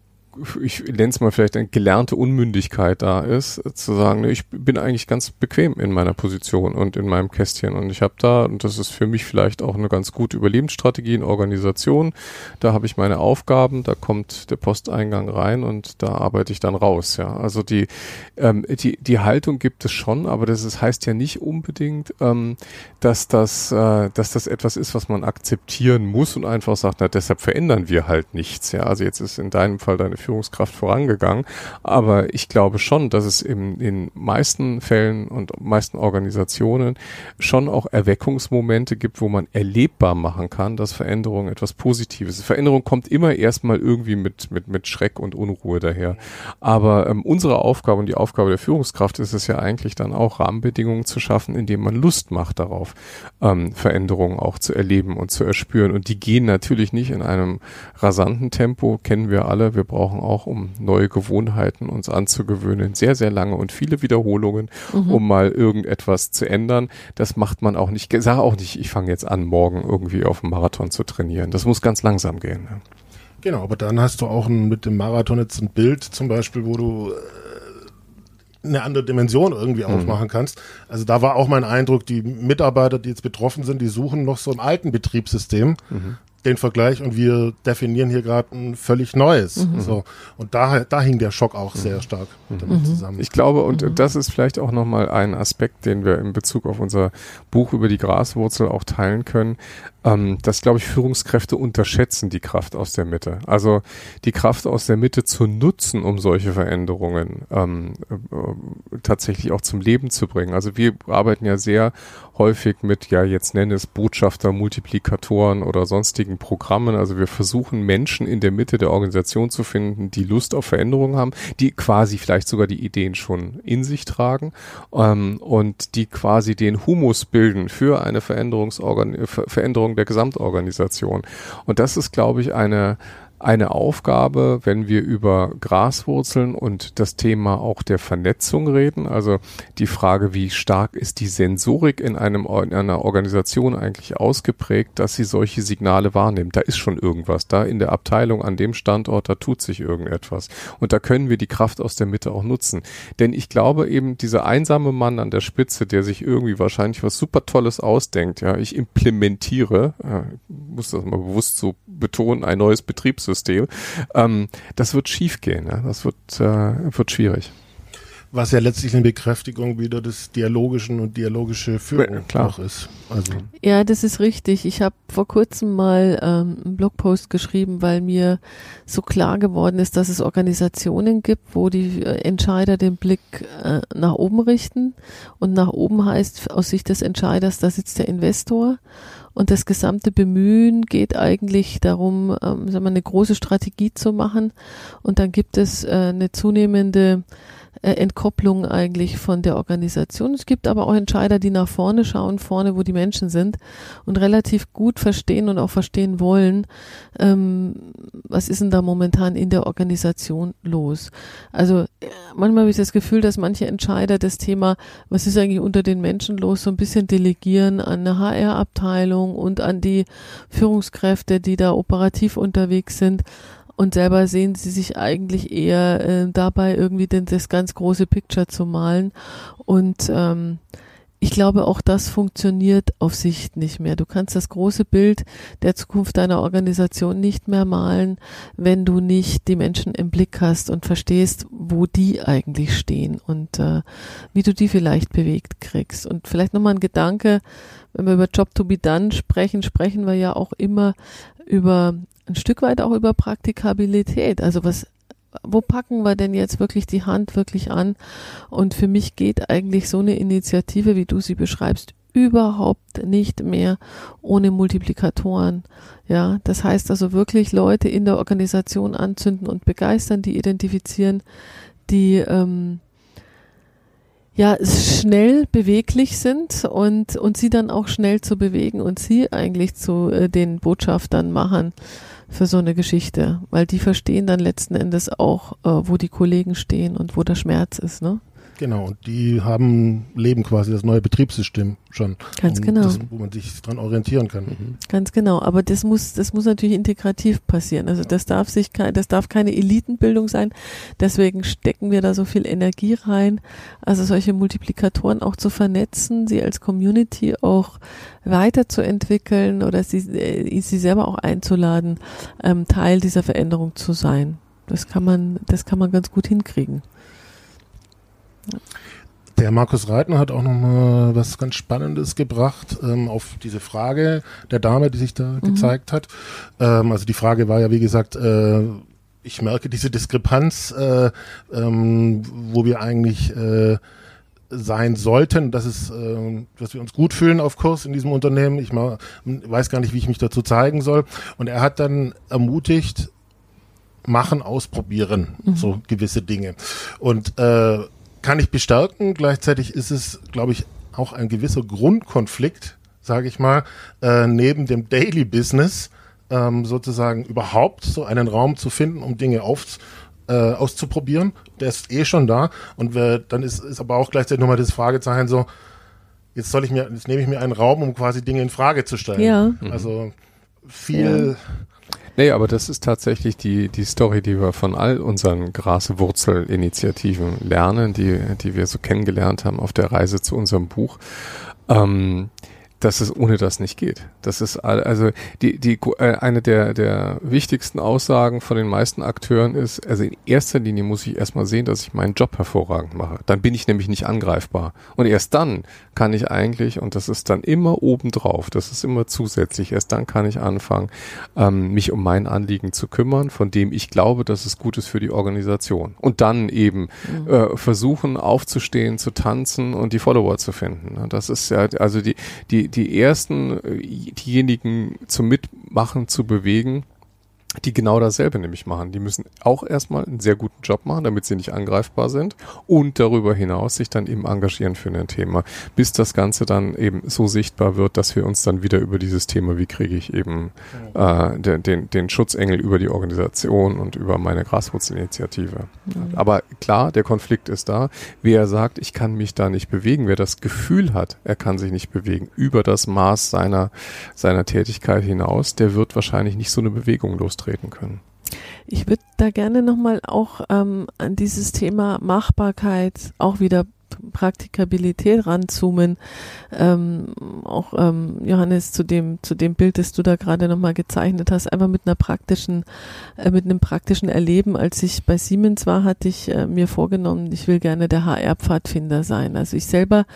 ich nenne es mal vielleicht eine gelernte Unmündigkeit da ist, zu sagen, ich bin eigentlich ganz bequem in meiner Position und in meinem Kästchen und ich habe da, und das ist für mich vielleicht auch eine ganz gute Überlebensstrategie in Organisation, da habe ich meine Aufgaben, da kommt der Posteingang rein und da arbeite ich dann raus, ja. Also die, ähm, die, die Haltung gibt es schon, aber das ist, heißt ja nicht unbedingt, ähm, dass das, äh, dass das etwas ist, was man akzeptieren muss und einfach sagt, na, deshalb verändern wir halt nichts, ja. Also jetzt ist in deinem Fall deine Führungskraft vorangegangen. Aber ich glaube schon, dass es in den meisten Fällen und meisten Organisationen schon auch Erweckungsmomente gibt, wo man erlebbar machen kann, dass Veränderung etwas Positives ist. Veränderung kommt immer erstmal irgendwie mit, mit, mit Schreck und Unruhe daher. Aber ähm, unsere Aufgabe und die Aufgabe der Führungskraft ist es ja eigentlich dann auch, Rahmenbedingungen zu schaffen, indem man Lust macht darauf, ähm, Veränderungen auch zu erleben und zu erspüren. Und die gehen natürlich nicht in einem rasanten Tempo, kennen wir alle. Wir brauchen brauchen auch, um neue Gewohnheiten uns anzugewöhnen, sehr, sehr lange und viele Wiederholungen, mhm. um mal irgendetwas zu ändern. Das macht man auch nicht, sag auch nicht, ich fange jetzt an, morgen irgendwie auf dem Marathon zu trainieren. Das muss ganz langsam gehen. Ne? Genau, aber dann hast du auch ein, mit dem Marathon jetzt ein Bild zum Beispiel, wo du äh, eine andere Dimension irgendwie mhm. aufmachen kannst. Also da war auch mein Eindruck, die Mitarbeiter, die jetzt betroffen sind, die suchen noch so im alten Betriebssystem, mhm den Vergleich und wir definieren hier gerade ein völlig neues. Mhm. So. Und da, da hing der Schock auch sehr mhm. stark mhm. damit zusammen. Ich glaube, und mhm. das ist vielleicht auch nochmal ein Aspekt, den wir in Bezug auf unser Buch über die Graswurzel auch teilen können ähm, dass, glaube ich, Führungskräfte unterschätzen die Kraft aus der Mitte. Also die Kraft aus der Mitte zu nutzen, um solche Veränderungen ähm, äh, tatsächlich auch zum Leben zu bringen. Also wir arbeiten ja sehr häufig mit, ja, jetzt nenne es Botschafter, Multiplikatoren oder sonstigen Programmen. Also wir versuchen Menschen in der Mitte der Organisation zu finden, die Lust auf Veränderungen haben, die quasi vielleicht sogar die Ideen schon in sich tragen ähm, und die quasi den Humus bilden für eine Veränderungsorgan Veränderung der Gesamtorganisation. Und das ist, glaube ich, eine eine Aufgabe, wenn wir über Graswurzeln und das Thema auch der Vernetzung reden. Also die Frage, wie stark ist die Sensorik in, einem, in einer Organisation eigentlich ausgeprägt, dass sie solche Signale wahrnimmt. Da ist schon irgendwas da in der Abteilung an dem Standort, da tut sich irgendetwas. Und da können wir die Kraft aus der Mitte auch nutzen. Denn ich glaube eben, dieser einsame Mann an der Spitze, der sich irgendwie wahrscheinlich was super Tolles ausdenkt, ja, ich implementiere, äh, muss das mal bewusst so betonen, ein neues Betriebssystem, ähm, das wird schiefgehen, ja? das wird, äh, wird schwierig. Was ja letztlich eine Bekräftigung wieder des dialogischen und dialogische Führung Klar. auch ist. Also Ja, das ist richtig. Ich habe vor kurzem mal ähm, einen Blogpost geschrieben, weil mir so klar geworden ist, dass es Organisationen gibt, wo die äh, Entscheider den Blick äh, nach oben richten. Und nach oben heißt aus Sicht des Entscheiders, da sitzt der Investor. Und das gesamte Bemühen geht eigentlich darum, ähm, sagen wir, eine große Strategie zu machen. Und dann gibt es äh, eine zunehmende äh, Entkopplung eigentlich von der Organisation. Es gibt aber auch Entscheider, die nach vorne schauen, vorne, wo die Menschen sind und relativ gut verstehen und auch verstehen wollen, ähm, was ist denn da momentan in der Organisation los. Also äh, manchmal habe ich das Gefühl, dass manche Entscheider das Thema, was ist eigentlich unter den Menschen los, so ein bisschen delegieren an eine HR-Abteilung und an die Führungskräfte, die da operativ unterwegs sind. Und selber sehen sie sich eigentlich eher äh, dabei, irgendwie denn das ganz große Picture zu malen. Und ähm, ich glaube, auch das funktioniert auf Sicht nicht mehr. Du kannst das große Bild der Zukunft deiner Organisation nicht mehr malen, wenn du nicht die Menschen im Blick hast und verstehst, wo die eigentlich stehen und äh, wie du die vielleicht bewegt kriegst. Und vielleicht nochmal ein Gedanke, wenn wir über Job to be done sprechen, sprechen wir ja auch immer über ein Stück weit auch über Praktikabilität. Also was, wo packen wir denn jetzt wirklich die Hand wirklich an? Und für mich geht eigentlich so eine Initiative, wie du sie beschreibst, überhaupt nicht mehr ohne Multiplikatoren. Ja, das heißt also wirklich Leute in der Organisation anzünden und begeistern, die identifizieren, die ähm, ja schnell beweglich sind und und sie dann auch schnell zu bewegen und sie eigentlich zu äh, den Botschaftern machen für so eine Geschichte, weil die verstehen dann letzten Endes auch, äh, wo die Kollegen stehen und wo der Schmerz ist, ne? Genau, und die haben, leben quasi das neue Betriebssystem schon. Ganz genau. Das, wo man sich dran orientieren kann. Mhm. Ganz genau, aber das muss, das muss natürlich integrativ passieren. Also das darf sich kein, das darf keine Elitenbildung sein. Deswegen stecken wir da so viel Energie rein. Also solche Multiplikatoren auch zu vernetzen, sie als Community auch weiterzuentwickeln oder sie, äh, sie selber auch einzuladen, ähm, Teil dieser Veränderung zu sein. Das kann man, das kann man ganz gut hinkriegen. Der Markus Reitner hat auch noch mal was ganz Spannendes gebracht ähm, auf diese Frage der Dame, die sich da gezeigt hat. Ähm, also die Frage war ja, wie gesagt, äh, ich merke diese Diskrepanz, äh, ähm, wo wir eigentlich äh, sein sollten, dass es, äh, dass wir uns gut fühlen auf Kurs in diesem Unternehmen. Ich mal, weiß gar nicht, wie ich mich dazu zeigen soll. Und er hat dann ermutigt, machen, ausprobieren, so gewisse Dinge. Und äh, kann ich bestärken. Gleichzeitig ist es, glaube ich, auch ein gewisser Grundkonflikt, sage ich mal, äh, neben dem Daily Business ähm, sozusagen überhaupt so einen Raum zu finden, um Dinge auf, äh, auszuprobieren. Der ist eh schon da. Und wir, dann ist, ist aber auch gleichzeitig nochmal das Fragezeichen so, jetzt soll ich mir, jetzt nehme ich mir einen Raum, um quasi Dinge in Frage zu stellen. Ja. Also viel, Nee, aber das ist tatsächlich die, die Story, die wir von all unseren Graswurzel-Initiativen lernen, die, die wir so kennengelernt haben auf der Reise zu unserem Buch. Ähm, dass es ohne das nicht geht. Das ist also die die äh, eine der der wichtigsten Aussagen von den meisten Akteuren ist, also in erster Linie muss ich erstmal sehen, dass ich meinen Job hervorragend mache. Dann bin ich nämlich nicht angreifbar und erst dann kann ich eigentlich und das ist dann immer obendrauf, das ist immer zusätzlich. Erst dann kann ich anfangen, ähm, mich um mein Anliegen zu kümmern, von dem ich glaube, dass es gut ist für die Organisation. Und dann eben äh, versuchen aufzustehen, zu tanzen und die Follower zu finden. Das ist ja also die die die ersten äh, diejenigen zum Mitmachen zu bewegen die genau dasselbe nämlich machen. Die müssen auch erstmal einen sehr guten Job machen, damit sie nicht angreifbar sind und darüber hinaus sich dann eben engagieren für ein Thema, bis das Ganze dann eben so sichtbar wird, dass wir uns dann wieder über dieses Thema, wie kriege ich eben äh, den, den, den Schutzengel über die Organisation und über meine Graswurzelinitiative. Mhm. Aber klar, der Konflikt ist da. Wer sagt, ich kann mich da nicht bewegen, wer das Gefühl hat, er kann sich nicht bewegen über das Maß seiner, seiner Tätigkeit hinaus, der wird wahrscheinlich nicht so eine Bewegung los treten können. Ich würde da gerne nochmal auch ähm, an dieses Thema Machbarkeit auch wieder Praktikabilität ranzoomen. Ähm, auch ähm, Johannes zu dem zu dem Bild, das du da gerade nochmal gezeichnet hast, einfach mit einer praktischen, äh, mit einem praktischen Erleben. Als ich bei Siemens war, hatte ich äh, mir vorgenommen, ich will gerne der HR-Pfadfinder sein. Also ich selber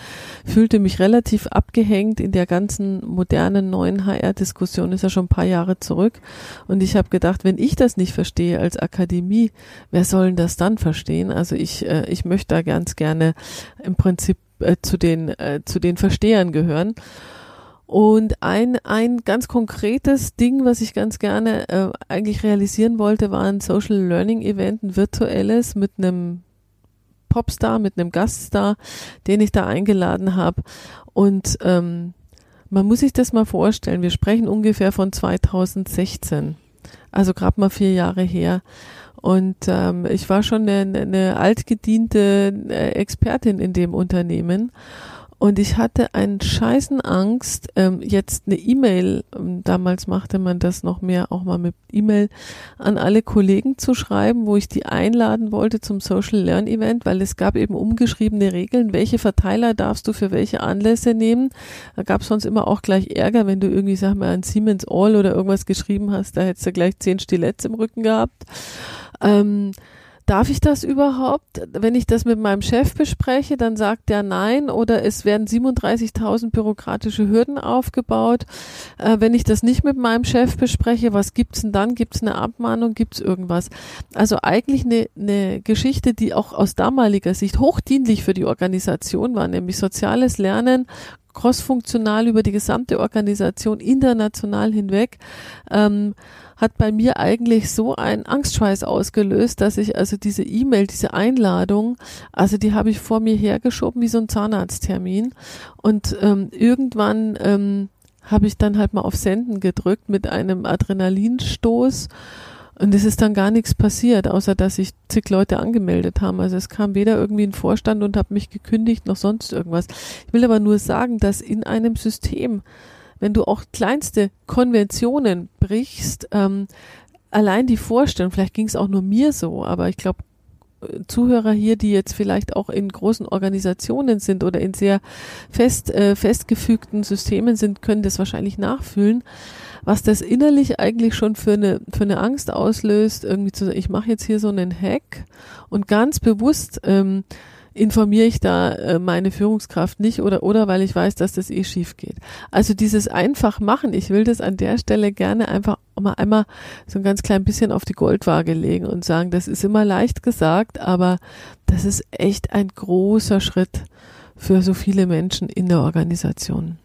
fühlte mich relativ abgehängt in der ganzen modernen neuen HR-Diskussion, ist ja schon ein paar Jahre zurück. Und ich habe gedacht, wenn ich das nicht verstehe als Akademie, wer soll denn das dann verstehen? Also ich, äh, ich möchte da ganz gerne im Prinzip äh, zu den äh, zu den Verstehern gehören. Und ein, ein ganz konkretes Ding, was ich ganz gerne äh, eigentlich realisieren wollte, war ein Social Learning Event, ein virtuelles mit einem Popstar, mit einem Gaststar, den ich da eingeladen habe. Und ähm, man muss sich das mal vorstellen, wir sprechen ungefähr von 2016, also gerade mal vier Jahre her. Und ähm, ich war schon eine, eine altgediente äh, Expertin in dem Unternehmen. Und ich hatte einen scheißen Angst, ähm, jetzt eine E-Mail, ähm, damals machte man das noch mehr, auch mal mit E-Mail, an alle Kollegen zu schreiben, wo ich die einladen wollte zum Social Learn Event, weil es gab eben umgeschriebene Regeln, welche Verteiler darfst du für welche Anlässe nehmen. Da gab es sonst immer auch gleich Ärger, wenn du irgendwie, sag mal, an Siemens All oder irgendwas geschrieben hast, da hättest du gleich zehn Stiletts im Rücken gehabt. Ähm, darf ich das überhaupt? Wenn ich das mit meinem Chef bespreche, dann sagt der nein oder es werden 37.000 bürokratische Hürden aufgebaut. Äh, wenn ich das nicht mit meinem Chef bespreche, was gibt's denn dann? Gibt's eine Abmahnung? Gibt's irgendwas? Also eigentlich eine, eine Geschichte, die auch aus damaliger Sicht hochdienlich für die Organisation war, nämlich soziales Lernen, crossfunktional über die gesamte Organisation international hinweg. Ähm, hat bei mir eigentlich so einen Angstschweiß ausgelöst, dass ich also diese E-Mail, diese Einladung, also die habe ich vor mir hergeschoben wie so ein Zahnarzttermin. Und ähm, irgendwann ähm, habe ich dann halt mal auf Senden gedrückt mit einem Adrenalinstoß. Und es ist dann gar nichts passiert, außer dass sich zig Leute angemeldet haben. Also es kam weder irgendwie ein Vorstand und hat mich gekündigt noch sonst irgendwas. Ich will aber nur sagen, dass in einem System, wenn du auch kleinste Konventionen brichst, ähm, allein die Vorstellung, vielleicht ging es auch nur mir so, aber ich glaube, Zuhörer hier, die jetzt vielleicht auch in großen Organisationen sind oder in sehr fest, äh, festgefügten Systemen sind, können das wahrscheinlich nachfühlen, was das innerlich eigentlich schon für eine, für eine Angst auslöst, irgendwie zu sagen, ich mache jetzt hier so einen Hack und ganz bewusst ähm, informiere ich da äh, meine Führungskraft nicht oder oder weil ich weiß, dass das eh schief geht. Also dieses einfach machen, ich will das an der Stelle gerne einfach mal einmal so ein ganz klein bisschen auf die Goldwaage legen und sagen, das ist immer leicht gesagt, aber das ist echt ein großer Schritt für so viele Menschen in der Organisation.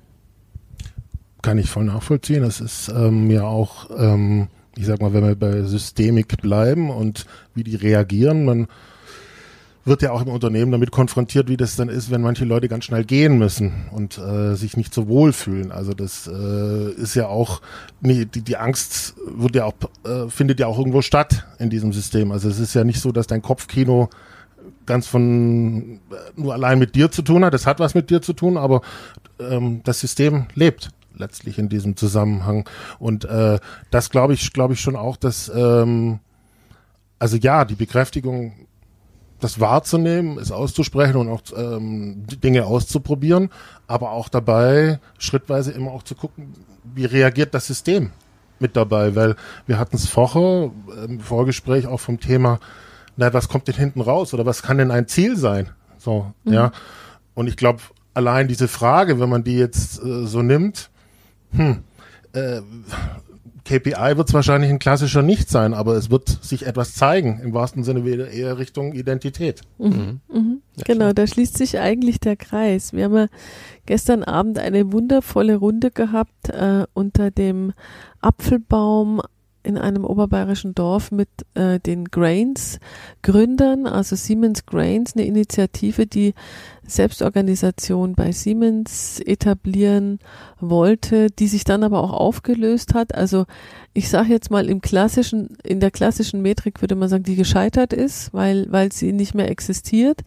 Kann ich voll nachvollziehen. Das ist ähm, ja auch, ähm, ich sag mal, wenn wir bei Systemik bleiben und wie die reagieren, man wird ja auch im Unternehmen damit konfrontiert, wie das dann ist, wenn manche Leute ganz schnell gehen müssen und äh, sich nicht so wohl fühlen. Also das äh, ist ja auch, nee, die, die Angst wird ja auch, äh, findet ja auch irgendwo statt in diesem System. Also es ist ja nicht so, dass dein Kopfkino ganz von äh, nur allein mit dir zu tun hat. Das hat was mit dir zu tun, aber ähm, das System lebt letztlich in diesem Zusammenhang. Und äh, das glaube ich, glaube ich schon auch, dass ähm, also ja, die Bekräftigung das wahrzunehmen, es auszusprechen und auch ähm, Dinge auszuprobieren, aber auch dabei schrittweise immer auch zu gucken, wie reagiert das System mit dabei, weil wir hatten es vorher im Vorgespräch auch vom Thema, na, was kommt denn hinten raus oder was kann denn ein Ziel sein? So, mhm. ja. Und ich glaube, allein diese Frage, wenn man die jetzt äh, so nimmt, hm, äh, KPI wird es wahrscheinlich ein klassischer nicht sein, aber es wird sich etwas zeigen, im wahrsten Sinne wieder eher Richtung Identität. Mhm. Mhm. Ja, genau, klar. da schließt sich eigentlich der Kreis. Wir haben ja gestern Abend eine wundervolle Runde gehabt äh, unter dem Apfelbaum in einem oberbayerischen Dorf mit äh, den Grains Gründern, also Siemens Grains, eine Initiative, die Selbstorganisation bei Siemens etablieren wollte, die sich dann aber auch aufgelöst hat. Also ich sage jetzt mal im klassischen, in der klassischen Metrik würde man sagen, die gescheitert ist, weil, weil sie nicht mehr existiert.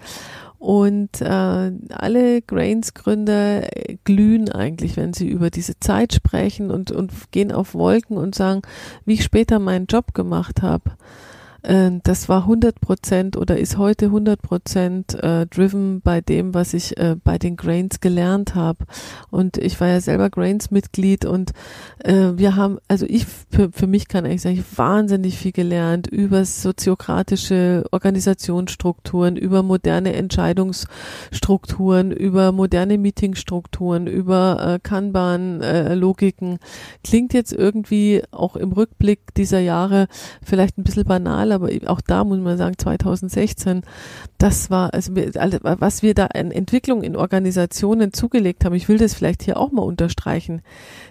Und äh, alle Grains-Gründer glühen eigentlich, wenn sie über diese Zeit sprechen und, und gehen auf Wolken und sagen, wie ich später meinen Job gemacht habe. Äh, das war 100 Prozent oder ist heute 100 Prozent äh, driven bei dem, was ich äh, bei den Grains gelernt habe. Und ich war ja selber Grains-Mitglied und äh, wir haben, also ich, für, für mich kann ich sagen, ich wahnsinnig viel gelernt über soziokratische Organisationsstrukturen, über moderne Entscheidungsstrukturen, über moderne Meetingstrukturen, über äh, Kanban-Logiken. Äh, Klingt jetzt irgendwie auch im Rückblick dieser Jahre vielleicht ein bisschen aber auch da muss man sagen, 2016, das war, also was wir da an Entwicklung in Organisationen zugelegt haben, ich will das vielleicht hier auch mal unterstreichen,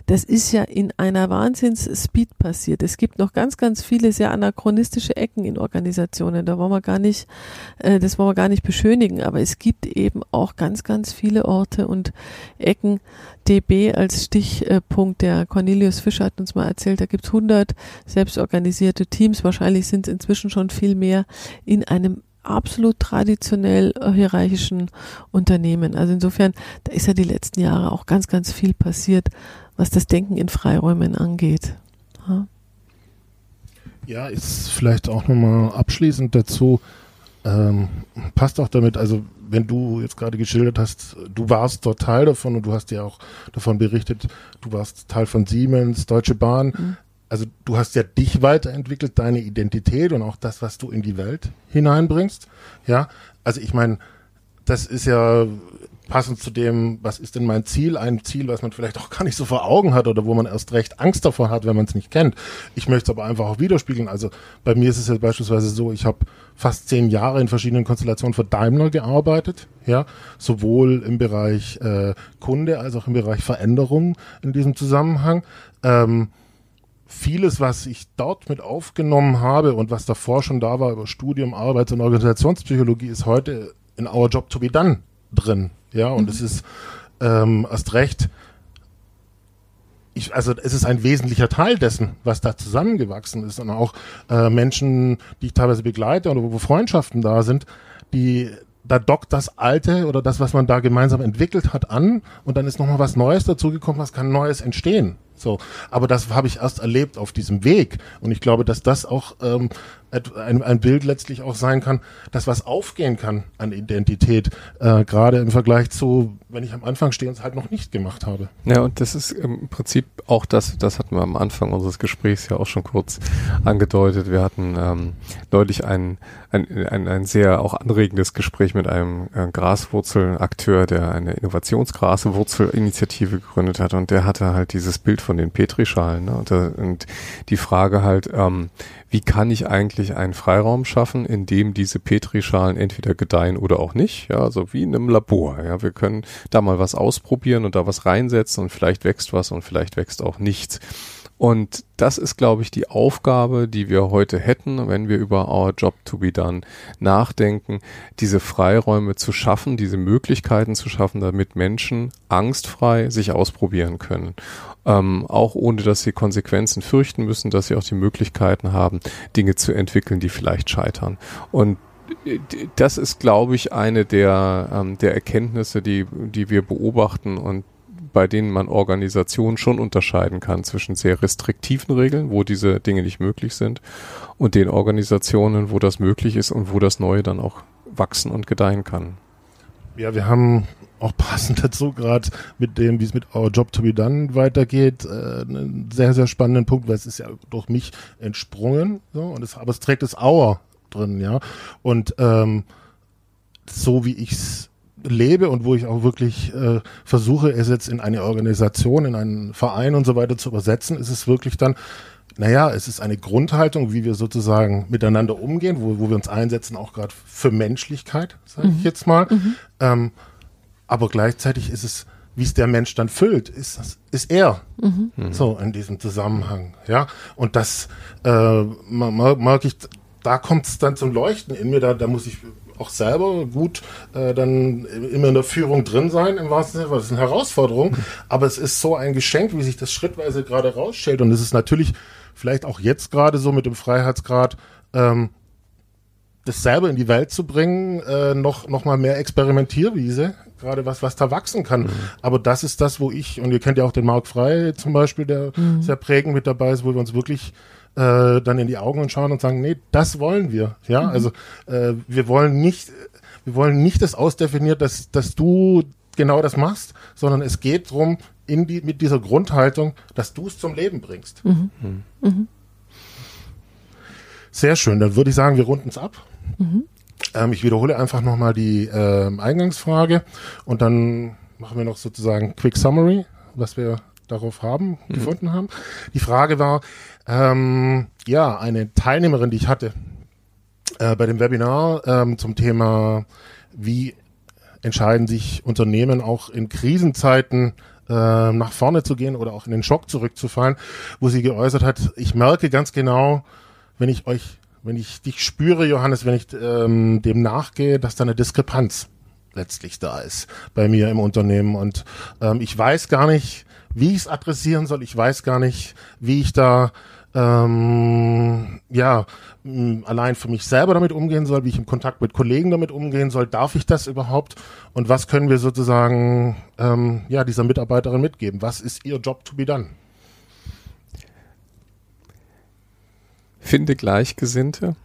das ist ja in einer Wahnsinns-Speed passiert. Es gibt noch ganz, ganz viele sehr anachronistische Ecken in Organisationen, da wollen wir gar nicht, äh, das wollen wir gar nicht beschönigen, aber es gibt eben auch ganz, ganz viele Orte und Ecken, DB als Stichpunkt, der Cornelius Fischer hat uns mal erzählt, da gibt es 100 selbstorganisierte Teams, wahrscheinlich sind es inzwischen schon viel mehr, in einem absolut traditionell hierarchischen Unternehmen. Also insofern, da ist ja die letzten Jahre auch ganz, ganz viel passiert, was das Denken in Freiräumen angeht. Ja, ja ist vielleicht auch nochmal abschließend dazu, ähm, passt auch damit, also wenn du jetzt gerade geschildert hast, du warst dort Teil davon und du hast ja auch davon berichtet, du warst Teil von Siemens, Deutsche Bahn. Mhm. Also du hast ja dich weiterentwickelt, deine Identität und auch das, was du in die Welt hineinbringst. Ja, also ich meine, das ist ja passend zu dem, was ist denn mein Ziel? Ein Ziel, was man vielleicht auch gar nicht so vor Augen hat oder wo man erst recht Angst davor hat, wenn man es nicht kennt. Ich möchte es aber einfach auch widerspiegeln. Also bei mir ist es ja beispielsweise so, ich habe fast zehn Jahre in verschiedenen Konstellationen für Daimler gearbeitet, ja, sowohl im Bereich äh, Kunde als auch im Bereich Veränderung in diesem Zusammenhang. Ähm, vieles, was ich dort mit aufgenommen habe und was davor schon da war über Studium, Arbeits- und Organisationspsychologie, ist heute in Our Job to be Done drin. Ja, und mhm. es ist ähm, erst recht, ich, also es ist ein wesentlicher Teil dessen, was da zusammengewachsen ist. Und auch äh, Menschen, die ich teilweise begleite oder wo Freundschaften da sind, die da dockt das Alte oder das, was man da gemeinsam entwickelt hat, an und dann ist nochmal was Neues dazugekommen, was kann Neues entstehen. So, aber das habe ich erst erlebt auf diesem Weg und ich glaube, dass das auch ähm, ein, ein Bild letztlich auch sein kann, dass was aufgehen kann an Identität, äh, gerade im Vergleich zu, wenn ich am Anfang stehe und es halt noch nicht gemacht habe. Ja, und das ist im Prinzip auch das, das hatten wir am Anfang unseres Gesprächs ja auch schon kurz angedeutet. Wir hatten ähm, neulich ein, ein, ein, ein sehr auch anregendes Gespräch mit einem äh, Graswurzelakteur, der eine Innovationsgraswurzelinitiative gegründet hat und der hatte halt dieses Bild von den Petrischalen ne? und, und die Frage halt, ähm, wie kann ich eigentlich einen Freiraum schaffen, in dem diese Petrischalen entweder gedeihen oder auch nicht, ja, also wie in einem Labor, ja, wir können da mal was ausprobieren und da was reinsetzen und vielleicht wächst was und vielleicht wächst auch nichts. Und das ist, glaube ich, die Aufgabe, die wir heute hätten, wenn wir über Our Job to be Done nachdenken, diese Freiräume zu schaffen, diese Möglichkeiten zu schaffen, damit Menschen angstfrei sich ausprobieren können. Ähm, auch ohne, dass sie Konsequenzen fürchten müssen, dass sie auch die Möglichkeiten haben, Dinge zu entwickeln, die vielleicht scheitern. Und äh, das ist, glaube ich, eine der, ähm, der Erkenntnisse, die, die wir beobachten und bei denen man Organisationen schon unterscheiden kann zwischen sehr restriktiven Regeln, wo diese Dinge nicht möglich sind, und den Organisationen, wo das möglich ist und wo das Neue dann auch wachsen und gedeihen kann. Ja, wir haben auch passend dazu gerade mit dem, wie es mit Our Job to be Done weitergeht, äh, einen sehr, sehr spannenden Punkt, weil es ist ja durch mich entsprungen, so, und es, aber es trägt das Our drin, ja. Und ähm, so wie ich es lebe und wo ich auch wirklich äh, versuche, es jetzt in eine Organisation, in einen Verein und so weiter zu übersetzen, ist es wirklich dann, naja, es ist eine Grundhaltung, wie wir sozusagen miteinander umgehen, wo, wo wir uns einsetzen, auch gerade für Menschlichkeit, sage mhm. ich jetzt mal. Mhm. Ähm, aber gleichzeitig ist es wie es der Mensch dann füllt, ist, ist er. Mhm. So in diesem Zusammenhang. Ja. Und das äh, mag ich, da kommt es dann zum Leuchten in mir, da, da muss ich auch selber gut äh, dann immer in der Führung drin sein, im wahrsten Sinne, weil das ist eine Herausforderung. Aber es ist so ein Geschenk, wie sich das schrittweise gerade rausstellt. Und es ist natürlich vielleicht auch jetzt gerade so mit dem Freiheitsgrad, ähm, das selber in die Welt zu bringen, äh, noch, noch mal mehr Experimentierwiese, gerade was, was da wachsen kann. Mhm. Aber das ist das, wo ich, und ihr kennt ja auch den Marc Frey zum Beispiel, der mhm. sehr prägend mit dabei ist, wo wir uns wirklich äh, dann in die Augen und schauen und sagen, nee, das wollen wir. Ja, mhm. also äh, wir wollen nicht, wir wollen nicht das ausdefiniert, dass, dass du genau das machst, sondern es geht darum, in die, mit dieser Grundhaltung, dass du es zum Leben bringst. Mhm. Mhm. mhm. Sehr schön, dann würde ich sagen, wir runden es ab. Mhm. Ähm, ich wiederhole einfach nochmal die äh, Eingangsfrage und dann machen wir noch sozusagen Quick Summary, was wir darauf haben, mhm. gefunden haben. Die Frage war, ähm, ja, eine Teilnehmerin, die ich hatte äh, bei dem Webinar ähm, zum Thema, wie entscheiden sich Unternehmen auch in Krisenzeiten äh, nach vorne zu gehen oder auch in den Schock zurückzufallen, wo sie geäußert hat, ich merke ganz genau, wenn ich euch, wenn ich dich spüre, Johannes, wenn ich ähm, dem nachgehe, dass da eine Diskrepanz letztlich da ist bei mir im Unternehmen. Und ähm, ich weiß gar nicht, wie ich es adressieren soll. Ich weiß gar nicht, wie ich da ähm, ja allein für mich selber damit umgehen soll, wie ich im Kontakt mit Kollegen damit umgehen soll. Darf ich das überhaupt? Und was können wir sozusagen ähm, ja dieser Mitarbeiterin mitgeben? Was ist ihr Job to be done? Finde Gleichgesinnte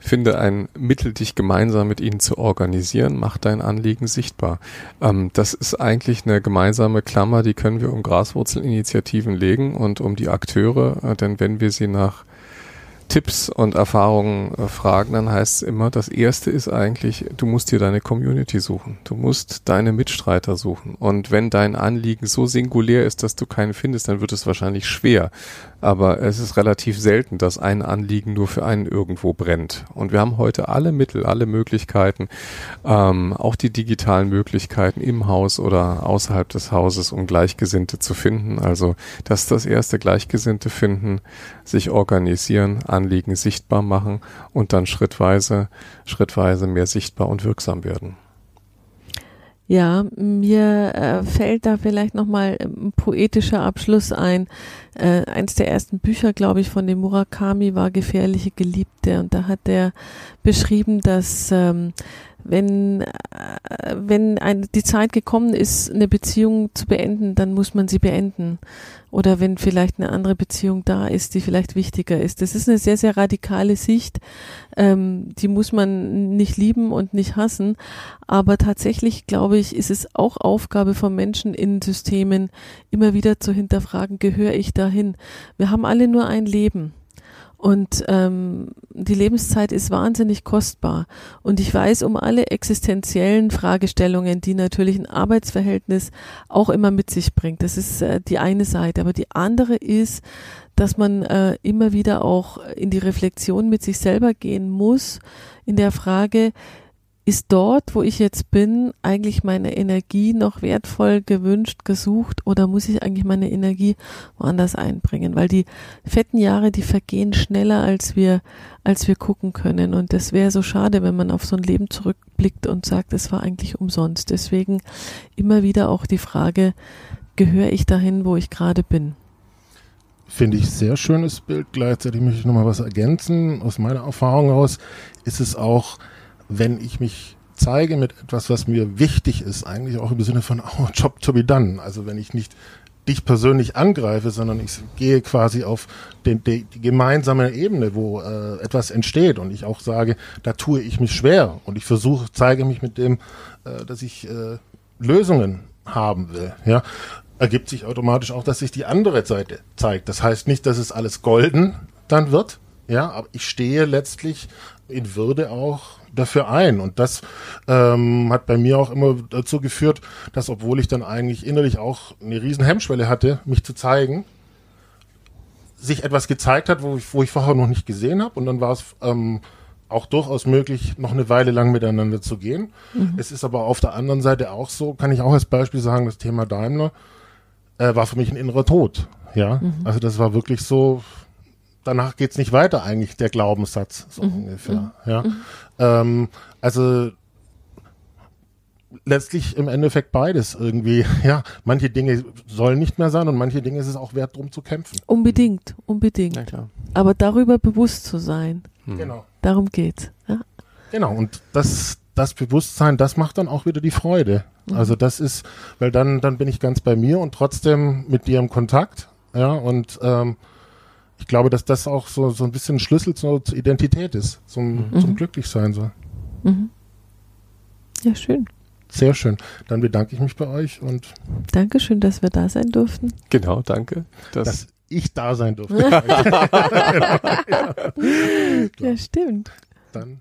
Finde ein Mittel, dich gemeinsam mit ihnen zu organisieren. Mach dein Anliegen sichtbar. Ähm, das ist eigentlich eine gemeinsame Klammer, die können wir um Graswurzelinitiativen legen und um die Akteure, äh, denn wenn wir sie nach Tipps und Erfahrungen äh, fragen, dann heißt es immer, das erste ist eigentlich, du musst dir deine Community suchen. Du musst deine Mitstreiter suchen. Und wenn dein Anliegen so singulär ist, dass du keinen findest, dann wird es wahrscheinlich schwer. Aber es ist relativ selten, dass ein Anliegen nur für einen irgendwo brennt. Und wir haben heute alle Mittel, alle Möglichkeiten, ähm, auch die digitalen Möglichkeiten im Haus oder außerhalb des Hauses, um Gleichgesinnte zu finden. Also das ist das erste Gleichgesinnte finden, sich organisieren, Anliegen sichtbar machen und dann schrittweise, schrittweise mehr sichtbar und wirksam werden. Ja, mir äh, fällt da vielleicht nochmal ein poetischer Abschluss ein. Äh, eins der ersten Bücher, glaube ich, von dem Murakami war Gefährliche Geliebte und da hat er beschrieben, dass ähm, wenn, äh, wenn eine, die Zeit gekommen ist, eine Beziehung zu beenden, dann muss man sie beenden. Oder wenn vielleicht eine andere Beziehung da ist, die vielleicht wichtiger ist. Das ist eine sehr, sehr radikale Sicht. Ähm, die muss man nicht lieben und nicht hassen. Aber tatsächlich, glaube ich, ist es auch Aufgabe von Menschen in Systemen, immer wieder zu hinterfragen, gehöre ich dahin? Wir haben alle nur ein Leben. Und ähm, die Lebenszeit ist wahnsinnig kostbar. Und ich weiß um alle existenziellen Fragestellungen, die natürlich ein Arbeitsverhältnis auch immer mit sich bringt. Das ist äh, die eine Seite. Aber die andere ist, dass man äh, immer wieder auch in die Reflexion mit sich selber gehen muss, in der Frage, ist dort, wo ich jetzt bin, eigentlich meine Energie noch wertvoll gewünscht, gesucht oder muss ich eigentlich meine Energie woanders einbringen? Weil die fetten Jahre, die vergehen schneller, als wir, als wir gucken können. Und das wäre so schade, wenn man auf so ein Leben zurückblickt und sagt, es war eigentlich umsonst. Deswegen immer wieder auch die Frage, gehöre ich dahin, wo ich gerade bin? Finde ich sehr schönes Bild. Gleichzeitig möchte ich nochmal was ergänzen. Aus meiner Erfahrung heraus ist es auch, wenn ich mich zeige mit etwas, was mir wichtig ist, eigentlich auch im Sinne von our job to be done. Also wenn ich nicht dich persönlich angreife, sondern ich gehe quasi auf den, die, die gemeinsame Ebene, wo äh, etwas entsteht und ich auch sage, da tue ich mich schwer und ich versuche, zeige mich mit dem, äh, dass ich äh, Lösungen haben will. Ja, ergibt sich automatisch auch, dass sich die andere Seite zeigt. Das heißt nicht, dass es alles golden dann wird, ja, aber ich stehe letztlich in Würde auch dafür ein. Und das ähm, hat bei mir auch immer dazu geführt, dass obwohl ich dann eigentlich innerlich auch eine riesen Hemmschwelle hatte, mich zu zeigen, sich etwas gezeigt hat, wo ich, wo ich vorher noch nicht gesehen habe. Und dann war es ähm, auch durchaus möglich, noch eine Weile lang miteinander zu gehen. Mhm. Es ist aber auf der anderen Seite auch so, kann ich auch als Beispiel sagen, das Thema Daimler äh, war für mich ein innerer Tod. Ja, mhm. also das war wirklich so, danach geht's nicht weiter eigentlich, der Glaubenssatz, so mhm. ungefähr. Mhm. Ja, mhm. ähm, also letztlich im Endeffekt beides irgendwie. Ja, manche Dinge sollen nicht mehr sein und manche Dinge ist es auch wert, drum zu kämpfen. Unbedingt, unbedingt. Aber darüber bewusst zu sein. Hm. Genau. Darum geht's. Ja. Genau. Und das, das Bewusstsein, das macht dann auch wieder die Freude. Mhm. Also das ist, weil dann, dann bin ich ganz bei mir und trotzdem mit dir im Kontakt. Ja, und ähm, ich glaube, dass das auch so, so ein bisschen ein Schlüssel zur, zur Identität ist, zum, mhm. zum Glücklichsein so. Mhm. Ja, schön. Sehr schön. Dann bedanke ich mich bei euch und. Dankeschön, dass wir da sein durften. Genau, danke. Dass, dass ich da sein durfte. ja, stimmt. Dann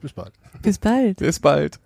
bis bald. Bis bald. Bis bald.